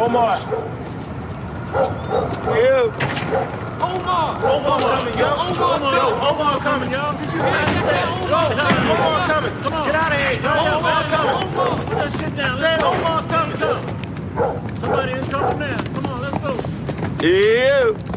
Omar. You. Omar! Omar coming, yo. Omar, Yo, Omar coming, yo. Go, Omar coming. Come on. Get out of here. Yo, Omar coming. Omar! Put that shit down. Say. Omar coming. Somebody is coming now. Come on, let's go. You.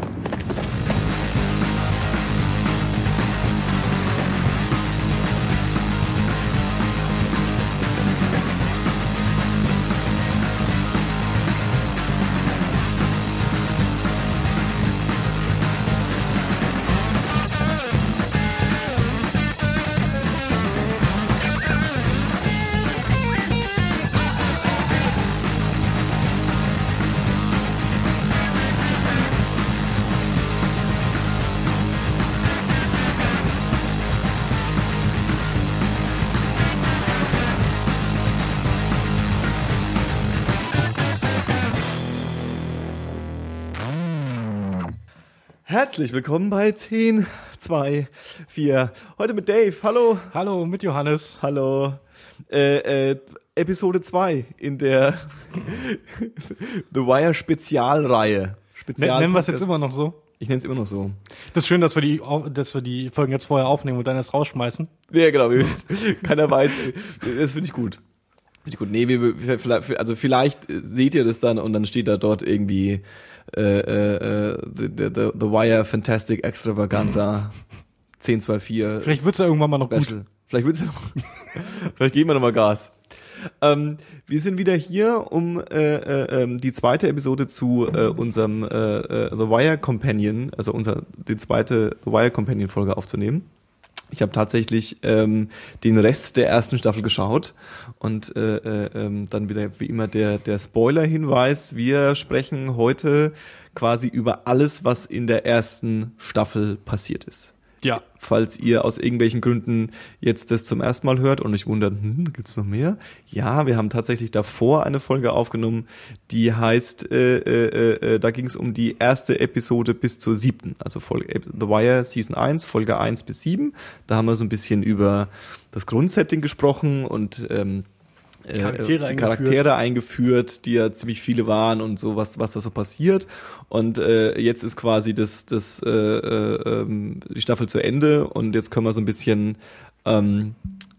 Herzlich willkommen bei 10, 2, 4. Heute mit Dave. Hallo. Hallo, mit Johannes. Hallo. Äh, äh, Episode 2 in der The Wire Spezialreihe. Spezial Nennen wir es jetzt immer noch so. Ich nenne es immer noch so. Das ist schön, dass wir die, dass wir die Folgen jetzt vorher aufnehmen und dann erst rausschmeißen. Ja, genau. Keiner weiß. Das finde ich gut. Finde ich gut. Nee, wir, wir, vielleicht- also vielleicht seht ihr das dann und dann steht da dort irgendwie äh, äh, äh, the, the, the, Wire Fantastic Extravaganza 1024. Vielleicht wird's ja irgendwann mal noch gut. Special. Vielleicht wird's ja Vielleicht geben wir nochmal Gas. Ähm, wir sind wieder hier, um äh, äh, ähm, die zweite Episode zu äh, unserem äh, äh, The Wire Companion, also unser die zweite The Wire Companion Folge aufzunehmen. Ich habe tatsächlich ähm, den Rest der ersten Staffel geschaut und äh, äh, ähm, dann wieder wie immer der der Spoiler-Hinweis: Wir sprechen heute quasi über alles, was in der ersten Staffel passiert ist Ja. falls ihr aus irgendwelchen Gründen jetzt das zum ersten Mal hört und euch wundert, hm, gibt's noch mehr? Ja, wir haben tatsächlich davor eine Folge aufgenommen, die heißt, äh, äh, äh, da ging es um die erste Episode bis zur siebten, also Folge The Wire Season 1, Folge 1 bis 7. Da haben wir so ein bisschen über das Grundsetting gesprochen und ähm, äh, Charaktere die eingeführt. Charaktere eingeführt, die ja ziemlich viele waren und so was was da so passiert und äh, jetzt ist quasi das das äh, äh, ähm, die Staffel zu Ende und jetzt können wir so ein bisschen ähm,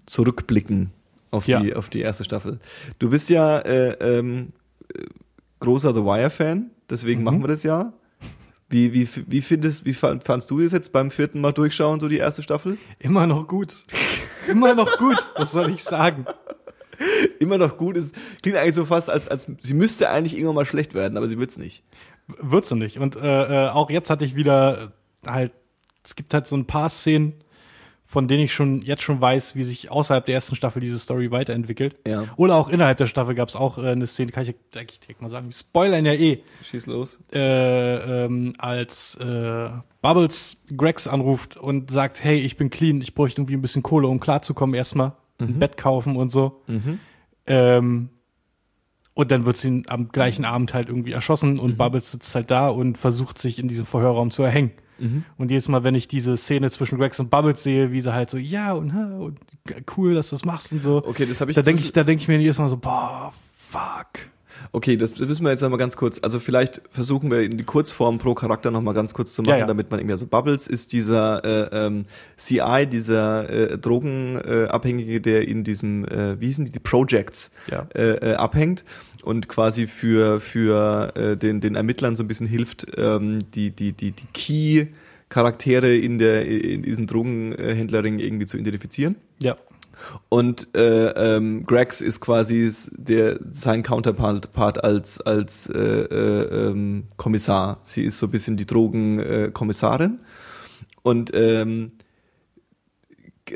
zurückblicken auf Ja. die auf die erste Staffel. Du bist ja äh, ähm, äh, großer The Wire Fan, deswegen Mhm. machen wir das ja. Wie, wie, wie findest, wie fand- fandst du das jetzt beim vierten Mal durchschauen, so die erste Staffel? Immer noch gut. Immer noch gut. Was soll ich sagen? Immer noch gut ist, klingt eigentlich so fast, als, als sie müsste eigentlich irgendwann mal schlecht werden, aber sie wird's nicht. Wird sie nicht. Und äh, äh, auch jetzt hatte ich wieder äh, halt, es gibt halt so ein paar Szenen, von denen ich schon jetzt schon weiß, wie sich außerhalb der ersten Staffel diese Story weiterentwickelt. Ja. Oder auch innerhalb der Staffel gab es auch äh, eine Szene, kann ich eigentlich direkt mal sagen, Spoilern ja eh. Schieß los. äh, ähm, als äh, Bubbles Gregs anruft und sagt, hey, ich bin clean, ich bräuchte irgendwie ein bisschen Kohle, um klarzukommen, erstmal ein Bett kaufen und so. Ähm, und dann wird sie am gleichen Abend halt irgendwie erschossen und Bubbles sitzt halt da und versucht sich in diesem Verhörraum zu erhängen. Und jedes Mal, wenn ich diese Szene zwischen Gregs und Bubbles sehe, wie sie halt so, ja und, und cool, dass du das machst und so. Okay, das habe ich Da denke ich, da denke ich mir jedes Mal so, boah, fuck. Okay, das müssen wir jetzt einmal ganz kurz, also vielleicht versuchen wir in die Kurzform pro Charakter nochmal ganz kurz zu machen, Ja, ja. damit man irgendwie, also Bubbles ist dieser äh, ähm, CI, dieser äh, Drogenabhängige, Abhängige, der in diesem, äh, wie hießen die, die Projects Ja. äh, äh, abhängt und quasi für, für äh, den, den Ermittlern so ein bisschen hilft, ähm, die, die, die, die Key Charaktere in der in diesem Drogenhändlerring irgendwie zu identifizieren. Ja. Und äh, ähm, Gregs ist quasi der sein Counterpart Part als als äh, äh, ähm, Kommissar. Sie ist so ein bisschen die Drogenkommissarin äh, und ähm,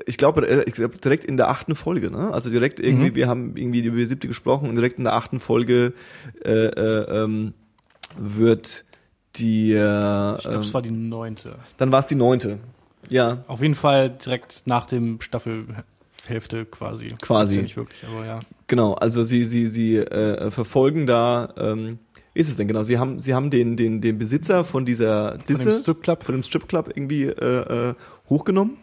ich glaube, äh, ich glaube direkt in der achten Folge, ne? Also direkt irgendwie, Mhm. wir haben irgendwie über die siebte gesprochen und direkt in der achten Folge äh, äh, ähm, wird die, äh, Ich glaube, ähm, es war die neunte. dann war es die neunte. Ja, Auf jeden Fall direkt nach dem Staffelhälfte quasi. Quasi. Ja nicht wirklich, aber ja. Genau, also sie sie sie äh, verfolgen da ähm, ist es denn genau? Sie haben sie haben den den den Besitzer von dieser Von Disse dem Stripclub. von dem Stripclub irgendwie äh, äh, hochgenommen.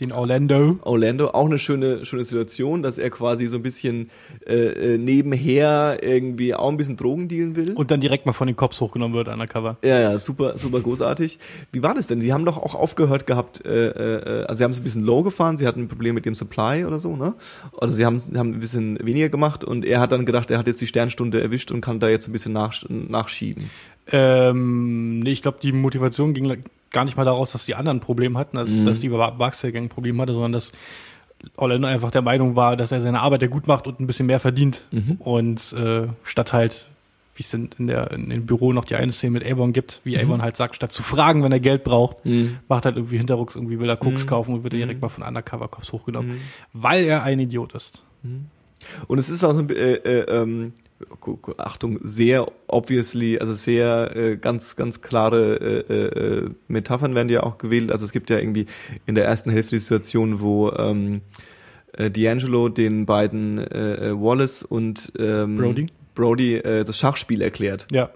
Den Orlando. Orlando auch eine schöne schöne Situation, dass er quasi so ein bisschen äh, äh, nebenher irgendwie auch ein bisschen Drogen dealen will. Und dann direkt mal von den Cops hochgenommen wird, undercover. ja, ja, super, super großartig. Wie war das denn? Sie haben doch auch aufgehört gehabt, äh, äh, also sie haben es ein bisschen low gefahren, sie hatten ein Problem mit dem Supply oder so, ne? Oder sie haben, haben ein bisschen weniger gemacht und er hat dann gedacht, er hat jetzt die Sternstunde erwischt und kann da jetzt ein bisschen nach, nachschieben. Ähm, nee, ich glaube, die Motivation ging gar nicht mal daraus, dass die anderen ein Problem hatten, dass, Mhm. dass die Baxter Gang ein Problem hatte, sondern dass Orlando einfach der Meinung war, dass er seine Arbeit ja gut macht und ein bisschen mehr verdient. Mhm. Und äh, statt halt, wie es denn in, der, in dem Büro noch die eine Szene mit Avon gibt, Mhm. wie Avon halt sagt, statt zu fragen, wenn er Geld braucht, macht halt irgendwie hinterrucks, irgendwie will er Koks Mhm. kaufen und wird dann direkt mal von Undercover-Cops hochgenommen, weil er ein Idiot ist. Und es ist auch so ein, äh, äh, ähm, Achtung, sehr obviously, also sehr äh, ganz, ganz klare äh, äh, Metaphern werden ja auch gewählt. Also es gibt ja irgendwie in der ersten Hälfte die Situation, wo ähm, äh, D'Angelo den beiden äh, äh, Wallace und ähm, Brody. Brody äh, das Schachspiel erklärt. Ja.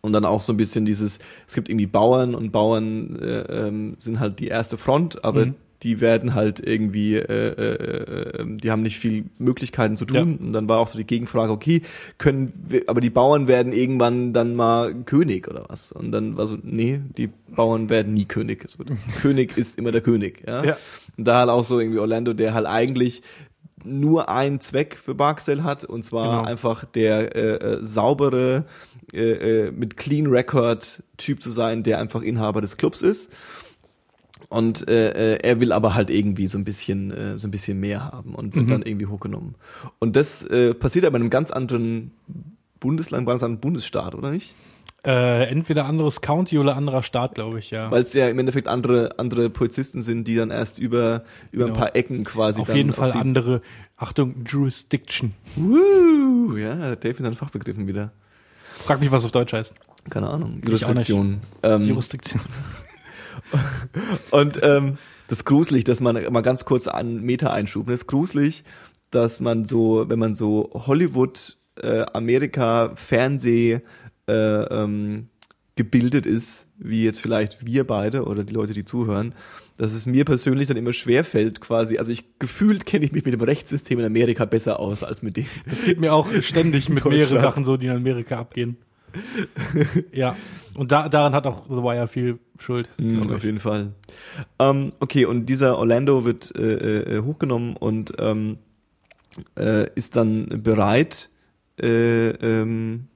Und dann auch so ein bisschen dieses, es gibt irgendwie Bauern und Bauern äh, ähm, sind halt die erste Front, aber Mhm. Die werden halt irgendwie, äh, äh, äh, die haben nicht viel Möglichkeiten zu tun. Ja. Und dann war auch so die Gegenfrage, okay, können wir, aber die Bauern werden irgendwann dann mal König oder was? Und dann war so, nee, die Bauern werden nie König. Also, König ist immer der König, ja. Ja. Und da halt auch so irgendwie Orlando, der halt eigentlich nur einen Zweck für Barksdale hat, und zwar Genau. einfach der äh, äh, saubere, äh, äh, mit Clean Record Typ zu sein, der einfach Inhaber des Clubs ist. Und äh, äh, er will aber halt irgendwie so ein bisschen äh, so ein bisschen mehr haben und wird dann irgendwie hochgenommen. Und das äh, passiert aber in einem ganz anderen Bundesland, ganz anderen Bundesstaat, oder nicht? Äh, entweder anderes County oder anderer Staat, glaube ich, ja. Weil es ja im Endeffekt andere andere Polizisten sind, die dann erst über über Genau. ein paar Ecken quasi Auf jeden Fall andere, Achtung, Jurisdiction. Woo, ja, Dave mit seinen Fachbegriffen wieder. Frag mich, was auf Deutsch heißt. Keine Ahnung. Jurisdiktion. Ähm, Jurisdiktion. Und ähm, das ist gruselig, dass man mal ganz kurz an Meta-Einschub. Das ist gruselig, dass man so, wenn man so Hollywood, äh, Amerika, Fernseh äh, ähm, gebildet ist, wie jetzt vielleicht wir beide oder die Leute, die zuhören, dass es mir persönlich dann immer schwer fällt, quasi, also ich gefühlt kenne ich mich mit dem Rechtssystem in Amerika besser aus als mit dem. Das geht mir auch ständig mit mehreren. Sachen so, die in Amerika abgehen. Ja. Und da, daran hat auch The Wire viel Schuld. Mhm, auf jeden Fall. Ähm, okay, und dieser Orlando wird äh, äh, hochgenommen und ähm, äh, ist dann bereit, äh, ähm,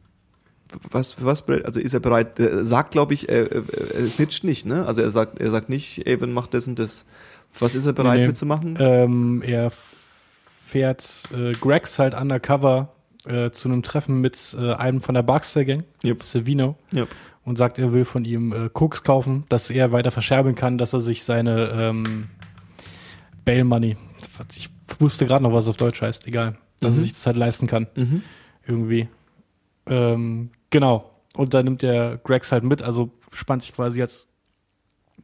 was, was? Also ist er bereit, er sagt, glaube ich, er, er, snitcht nicht, ne? Also er sagt, er sagt nicht, Avon macht das und das. Was ist er bereit Nee, nee. mitzumachen? Ähm, er fährt äh, Gregs halt undercover äh, zu einem Treffen mit äh, einem von der Baxter Gang, Yep. Savino, Yep. und sagt, er will von ihm äh, Koks kaufen, dass er weiter verscherbeln kann, dass er sich seine ähm, Bail Money, ich wusste gerade noch, was auf Deutsch heißt, egal, dass Mhm. er sich das halt leisten kann, Mhm. irgendwie. Ähm, genau. Und dann nimmt der Gregs halt mit, also spannt sich quasi jetzt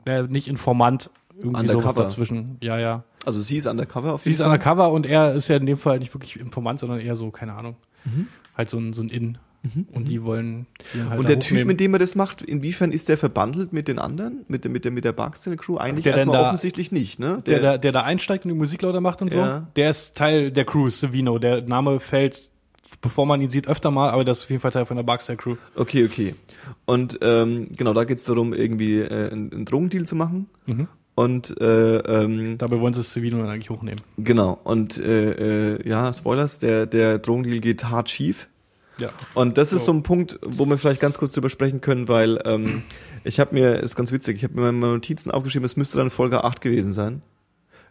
äh, nicht Informant, irgendwie sowas Undercover. dazwischen. Ja, ja. Also sie ist undercover auf Sie ist jeden Fall. undercover und er ist ja in dem Fall nicht wirklich Informant, sondern eher so, keine Ahnung, Mhm. halt so ein, so ein In. Und die wollen ihn halt Und der Typ, mit dem er das macht, inwiefern ist der verbandelt mit den anderen? Mit der, mit der, mit der Barksdale Crew? Eigentlich Der erstmal da- offensichtlich nicht, ne? der, der, der da einsteigt und die Musik lauter macht und so, Ja. der ist Teil der Crew, Savino. Der Name fällt, bevor man ihn sieht, öfter mal, aber der ist auf jeden Fall Teil von der Barkstar Crew. Okay, okay. Und ähm, genau, da geht's darum, irgendwie äh, einen, einen Drogendeal zu machen. Mhm. Und äh, ähm, Dabei wollen sie Savino dann eigentlich hochnehmen. genau, und äh, äh, ja, Spoilers, der, der Drogendeal geht hart schief. Ja. Und das ist So. ein Punkt, wo wir vielleicht ganz kurz drüber sprechen können, weil ähm, ich habe mir, ist ganz witzig, ich habe mir meine Notizen aufgeschrieben, es müsste dann Folge 8 gewesen sein.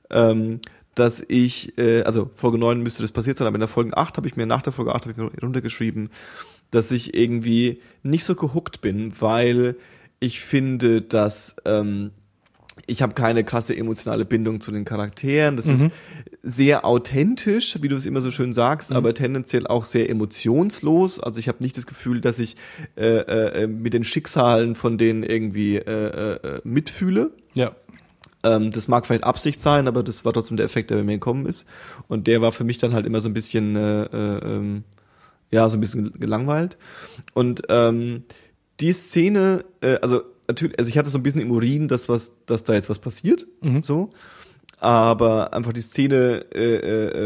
Ähm, dass ich, äh, also Folge 9 müsste das passiert sein, aber in der Folge 8 habe ich mir nach der Folge 8 hab ich mir runtergeschrieben, dass ich irgendwie nicht so gehuckt bin, weil ich finde, dass ähm, ich habe keine krasse emotionale Bindung zu den Charakteren. Das ist sehr authentisch, wie du es immer so schön sagst, aber tendenziell auch sehr emotionslos. Also ich habe nicht das Gefühl, dass ich äh, äh, mit den Schicksalen von denen irgendwie äh, äh, mitfühle. Ja. Ähm, das mag vielleicht Absicht sein, aber das war trotzdem der Effekt, der bei mir gekommen ist. Und der war für mich dann halt immer so ein bisschen, äh, äh, ähm, ja, so ein bisschen gelangweilt. Und ähm, die Szene, äh, also natürlich, also ich hatte so ein bisschen im Urin, dass was, dass da jetzt was passiert, so. aber einfach die Szene, äh,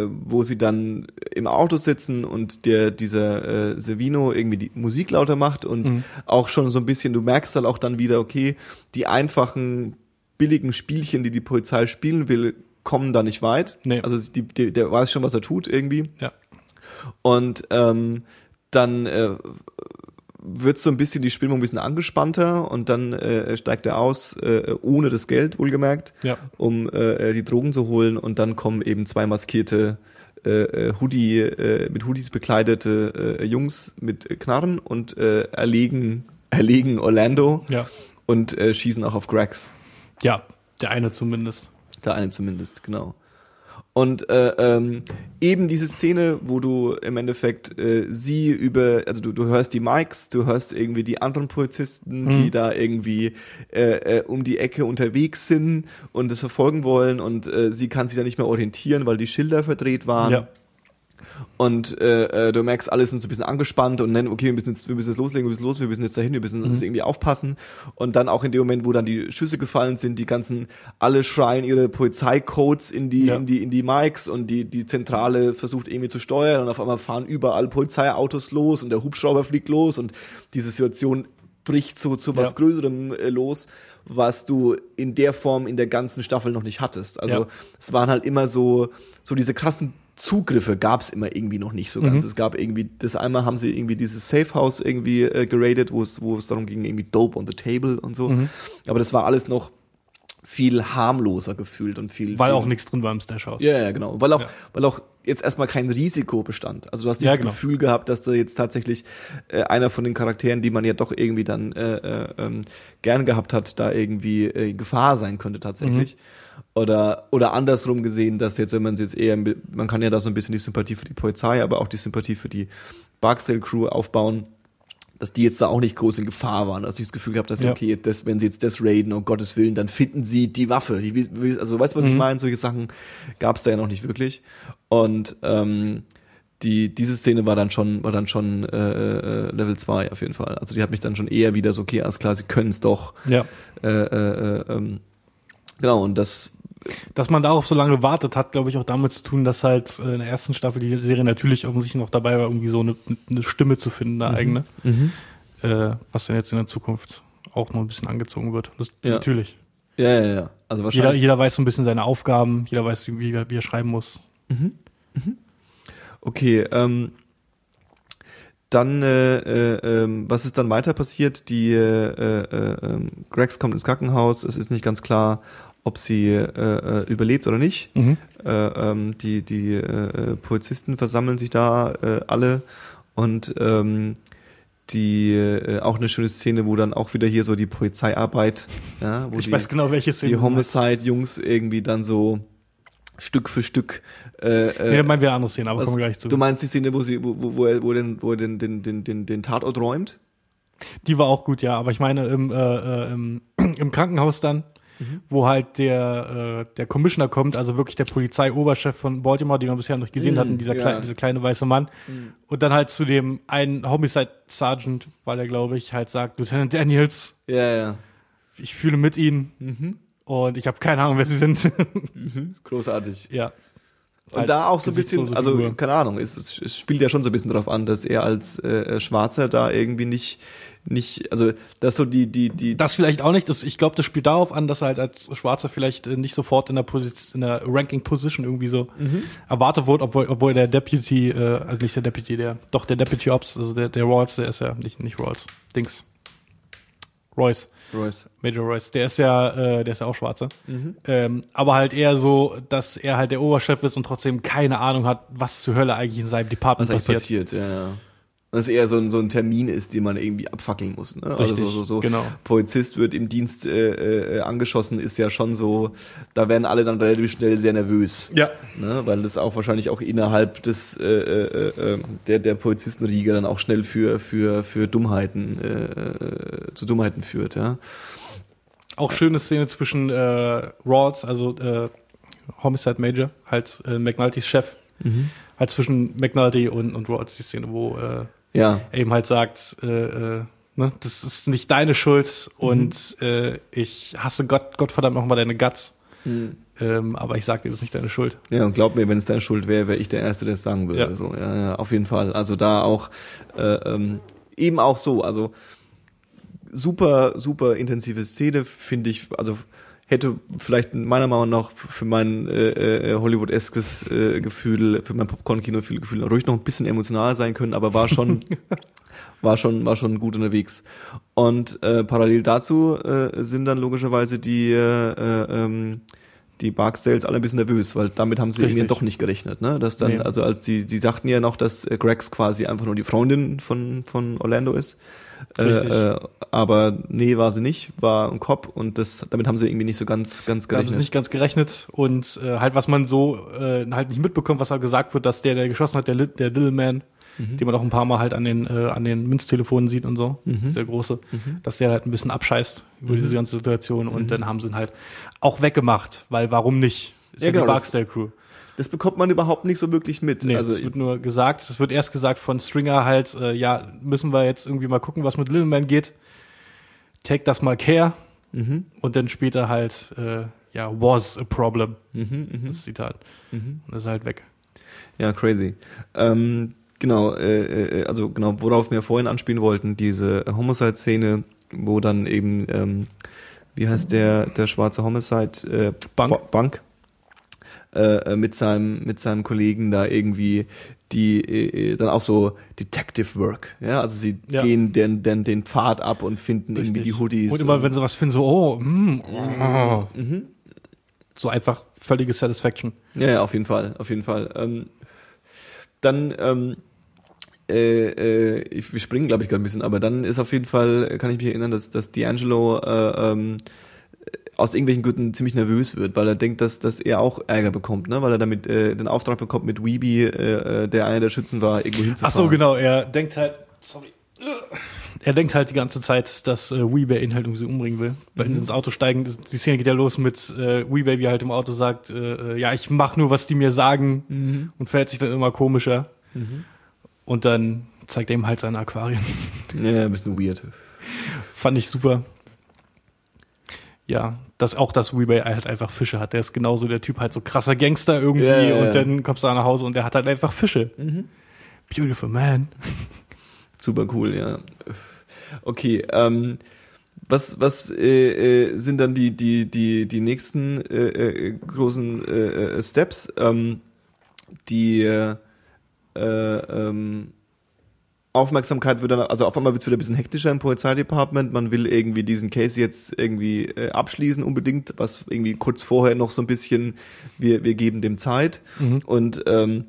äh, wo sie dann im Auto sitzen und der dieser äh, Servino irgendwie die Musik lauter macht und Mhm. auch schon so ein bisschen, du merkst halt auch dann wieder, okay, die einfachen billigen Spielchen, die die Polizei spielen will, kommen da nicht weit. Nee. Also die, die, der weiß schon, was er tut irgendwie. Ja. Und ähm, dann äh, wird so ein bisschen die Stimmung ein bisschen angespannter und dann äh, steigt er aus, äh, ohne das Geld, wohlgemerkt, Ja. um äh, die Drogen zu holen und dann kommen eben zwei maskierte äh, äh, Hoodie, äh, mit Hoodies bekleidete äh, Jungs mit Knarren und äh, erlegen, erlegen Orlando Ja. und äh, schießen auch auf Gregs. Ja, der eine zumindest. Der eine zumindest, genau. Und äh, ähm, eben diese Szene, wo du im Endeffekt äh, sie über, also du, du hörst die Mikes, du hörst irgendwie die anderen Polizisten, die da irgendwie äh, äh, um die Ecke unterwegs sind und das verfolgen wollen und äh, sie kann sich da nicht mehr orientieren, weil die Schilder verdreht waren. Ja. Und äh, äh, du merkst, alles sind so ein bisschen angespannt und dann, okay, wir müssen jetzt, wir müssen jetzt loslegen, wir müssen los, wir müssen jetzt dahin, wir müssen uns irgendwie aufpassen. Und dann auch in dem Moment, wo dann die Schüsse gefallen sind, die ganzen, alle schreien ihre Polizeicodes in die, Ja. in die, in die Mikes und die, die Zentrale versucht irgendwie zu steuern und auf einmal fahren überall Polizeiautos los und der Hubschrauber fliegt los und diese Situation bricht so zu was Ja. Größerem äh, los, was du in der Form in der ganzen Staffel noch nicht hattest. Also Ja. es waren halt immer so, so diese krassen Zugriffe gab es immer irgendwie noch nicht so ganz. Es gab irgendwie, das einmal haben sie irgendwie dieses Safe House irgendwie äh, geradet, wo es, wo es darum ging, irgendwie Dope on the Table und so. Aber das war alles noch viel harmloser gefühlt und viel. Weil viel, auch nichts drin war im Stash-Haus. Ja, ja, genau. Weil auch, Ja. weil auch jetzt erstmal kein Risiko bestand. Also du hast Ja, dieses genau. Gefühl gehabt, dass da jetzt tatsächlich äh, einer von den Charakteren, die man ja doch irgendwie dann äh, äh, ähm, gern gehabt hat, da irgendwie äh, Gefahr sein könnte tatsächlich. Mhm. Oder, oder andersrum gesehen, dass jetzt, wenn man jetzt eher, man kann ja da so ein bisschen die Sympathie für die Polizei, aber auch die Sympathie für die Barksdale-Crew aufbauen, dass die jetzt da auch nicht groß in Gefahr waren. Also ich das Gefühl gehabt, dass Ja. okay, das, wenn sie jetzt das raiden, um Gottes Willen, dann finden sie die Waffe. Die, also weißt du, was ich meine? Solche Sachen gab es da ja noch nicht wirklich. Und ähm, die, diese Szene war dann schon, war dann schon äh, äh, Level 2 auf jeden Fall. Also die hat mich dann schon eher wieder so, okay, alles klar, sie können es doch. Ja. Äh, äh, äh, ähm, genau, und das Dass man darauf so lange wartet, hat, glaube ich, auch damit zu tun, dass halt äh, in der ersten Staffel die Serie natürlich offensichtlich noch dabei war, irgendwie so eine, eine Stimme zu finden, eine eigene. Äh, was dann jetzt in der Zukunft auch noch ein bisschen angezogen wird. Das, Ja. Natürlich. Ja, ja, ja. Also Jeder, wahrscheinlich. jeder weiß so ein bisschen seine Aufgaben, jeder weiß, wie, er- wie er schreiben muss. Okay, ähm, dann, äh, äh, ähm, was ist dann weiter passiert? Die äh, äh, ähm, Grex kommt ins Krankenhaus. Es ist nicht ganz klar, ob sie äh, äh, überlebt oder nicht. Äh, ähm, die die äh, Polizisten versammeln sich da äh, alle und ähm, die äh, auch eine schöne Szene, wo dann auch wieder hier so die Polizeiarbeit, ja, wo Ich die, weiß genau, welche Szene. die. Homicide-Jungs irgendwie dann so Stück für Stück äh, äh, Nee, meinen wir eine andere Szene, aber kommen wir gleich zu. Du meinst die Szene, wo sie, wo, wo, wo er, wo, den, wo er den, den, den, den, den Tatort räumt? Die war auch gut, ja. Aber ich meine, im, äh, äh, im, im Krankenhaus dann, wo halt der, äh, der Commissioner kommt, also wirklich der Polizeioberchef von Baltimore, den wir bisher noch nicht gesehen Mhm, hatten, dieser, ja. kleine, dieser kleine weiße Mann. Und dann halt zu dem einen Homicide Sergeant, weil er, glaube ich, halt sagt, Lieutenant Daniels, Ja, ja. ich fühle mit ihnen. Mhm. Und ich habe keine Ahnung, wer sie sind. Großartig. ja. Und Halt da auch so ein bisschen, also keine Ahnung, es, es, spielt ja schon so ein bisschen drauf an, dass er als äh, Schwarzer da irgendwie nicht, nicht, also dass so die, die, die, Das vielleicht auch nicht. Das, ich glaube, das spielt darauf an, dass er halt als Schwarzer vielleicht äh, nicht sofort in der, Position, in der Ranking Position irgendwie so Mhm. erwartet wurde, obwohl, obwohl der Deputy, äh, also nicht der Deputy, der, doch der Deputy Ops, also der, der Rawls, der ist ja nicht, nicht Rawls, Dings. Royce, Royce. Major Royce, der ist ja, äh, der ist ja auch Schwarzer. Mhm. Ähm, aber halt eher so, dass er halt der Oberchef ist und trotzdem keine Ahnung hat, was zur Hölle eigentlich in seinem Department Was passiert. passiert, ja, ja. Dass eher so ein, so ein Termin ist, den man irgendwie abfackeln muss. Ne? Richtig, also so, so, so genau. Polizist wird im Dienst äh, äh, angeschossen, ist ja schon so, da werden alle dann relativ schnell sehr nervös. Ja. Ne? Weil das auch wahrscheinlich auch innerhalb des äh, äh, äh, der, der Polizistenriege dann auch schnell für, für, für Dummheiten, äh, äh, zu Dummheiten führt, ja. Auch schöne Szene zwischen äh, Rawls, also äh, Homicide Major, halt äh, McNultys Chef, Mhm. halt zwischen McNulty und, und Rawls die Szene, wo äh, Ja. eben halt sagt, äh, äh, ne, das ist nicht deine Schuld und äh, ich hasse Gott, Gottverdammt nochmal deine Guts. Ähm, aber ich sag dir, das ist nicht deine Schuld. Ja, und glaub mir, wenn es deine Schuld wäre, wäre ich der Erste, der es sagen würde. Ja. So, ja, ja, auf jeden Fall. Also da auch äh, ähm, eben auch so, also super, super intensive Szene, finde ich, also hätte vielleicht meiner Meinung nach für mein äh, äh, Hollywood-eskes äh, Gefühl, für mein Popcorn-Kino-Gefühl ruhig noch ein bisschen emotionaler sein können, aber war schon war schon war schon gut unterwegs. Und äh, parallel dazu äh, sind dann logischerweise die äh, äh, ähm, die Barksdales alle ein bisschen nervös, weil damit haben sie Richtig. irgendwie doch nicht gerechnet, ne? Dass dann, Nee. also als die, die sagten ja noch, dass äh, Gregs quasi einfach nur die Freundin von, von Orlando ist. Äh, Richtig. äh, aber nee, war sie nicht, war ein Cop und das, damit haben sie irgendwie nicht so ganz, ganz Da haben sie gerechnet. nicht ganz gerechnet und äh, halt, was man so äh, halt nicht mitbekommt, was halt gesagt wird, dass der, der geschossen hat, der, der Little Man, Mhm. den man auch ein paar Mal halt an den, äh, an den Münztelefonen sieht und so, der große, Mhm. dass der halt ein bisschen abscheißt über diese ganze Situation und dann haben sie ihn halt auch weggemacht, weil warum nicht? Ist Ja, ja, genau, die Barksdale Crew. Das bekommt man überhaupt nicht so wirklich mit. Nee, also es wird nur gesagt, es wird erst gesagt von Stringer halt, äh, ja, müssen wir jetzt irgendwie mal gucken, was mit Little Man geht. Take das mal care. Mhm. Und dann später halt, äh, ja, was a problem. Mhm, Das Zitat. Und das ist halt weg. Ja, crazy. Ähm, genau, äh, äh, also genau, worauf wir vorhin anspielen wollten, diese Homicide-Szene, wo dann eben, ähm, wie heißt der, der schwarze Homicide? Äh, Bank. Ba- Bank. Äh, äh, mit seinem mit seinem Kollegen da irgendwie die äh, äh, dann auch so Detective Work, ja, also sie Ja. gehen den, den den Pfad ab und finden irgendwie die Hoodies. Und immer, wenn sie was finden, so, oh, mm, oh. Mhm. So einfach völlige Satisfaction. Ja, ja, auf jeden Fall, auf jeden Fall. Ähm, dann, ähm, äh, äh, ich, wir springen, glaube ich, gerade ein bisschen, aber dann ist auf jeden Fall, kann ich mich erinnern, dass, dass D'Angelo äh, ähm, aus irgendwelchen Gründen ziemlich nervös wird, weil er denkt, dass, dass er auch Ärger bekommt, ne? weil er damit äh, den Auftrag bekommt, mit Weeby, äh, äh, der einer der Schützen war, irgendwo hinzufahren. Ach so, genau, er denkt halt, sorry. Er denkt halt die ganze Zeit, dass äh, Weebay ihn halt irgendwie umbringen will. Wenn sie ins Auto steigen, die Szene geht ja los mit äh, Weebay, wie er halt im Auto sagt, äh, äh, ja, ich mach nur, was die mir sagen und verhält sich dann immer komischer. Und dann zeigt er ihm halt seine Aquarien. Ja, ein bisschen weird. Fand ich super. Ja, dass auch das Weebay halt einfach Fische hat. Der ist genauso der Typ halt so krasser Gangster irgendwie ja, ja. und dann kommst du nach Hause und der hat halt einfach Fische. Beautiful man. Super cool, ja. Okay, ähm, was was äh, äh, sind dann die die die die nächsten äh, äh, großen äh, äh, Steps? Ähm, die äh, ähm, Aufmerksamkeit wird dann, also auf einmal wird es wieder ein bisschen hektischer im Polizeidepartement. Man will irgendwie diesen Case jetzt irgendwie äh, abschließen unbedingt, was irgendwie kurz vorher noch so ein bisschen, wir, wir geben dem Zeit. Und ähm,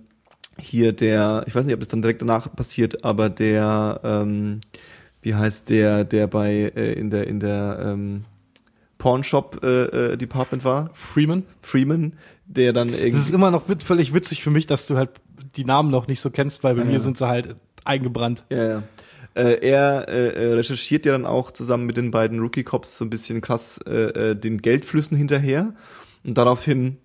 hier der, ich weiß nicht, ob das dann direkt danach passiert, aber der, ähm, wie heißt der, der bei äh, in der in der ähm, Pawnshop äh, äh, Department war, Freeman. Freeman, der dann Das ist irgendwie immer noch wit- völlig witzig für mich, dass du halt die Namen noch nicht so kennst, weil bei Ja, mir sind sie halt eingebrannt. ja, ja. Äh, er äh, äh, recherchiert ja dann auch zusammen mit den beiden Rookie Cops so ein bisschen krass äh, äh, den Geldflüssen hinterher und daraufhin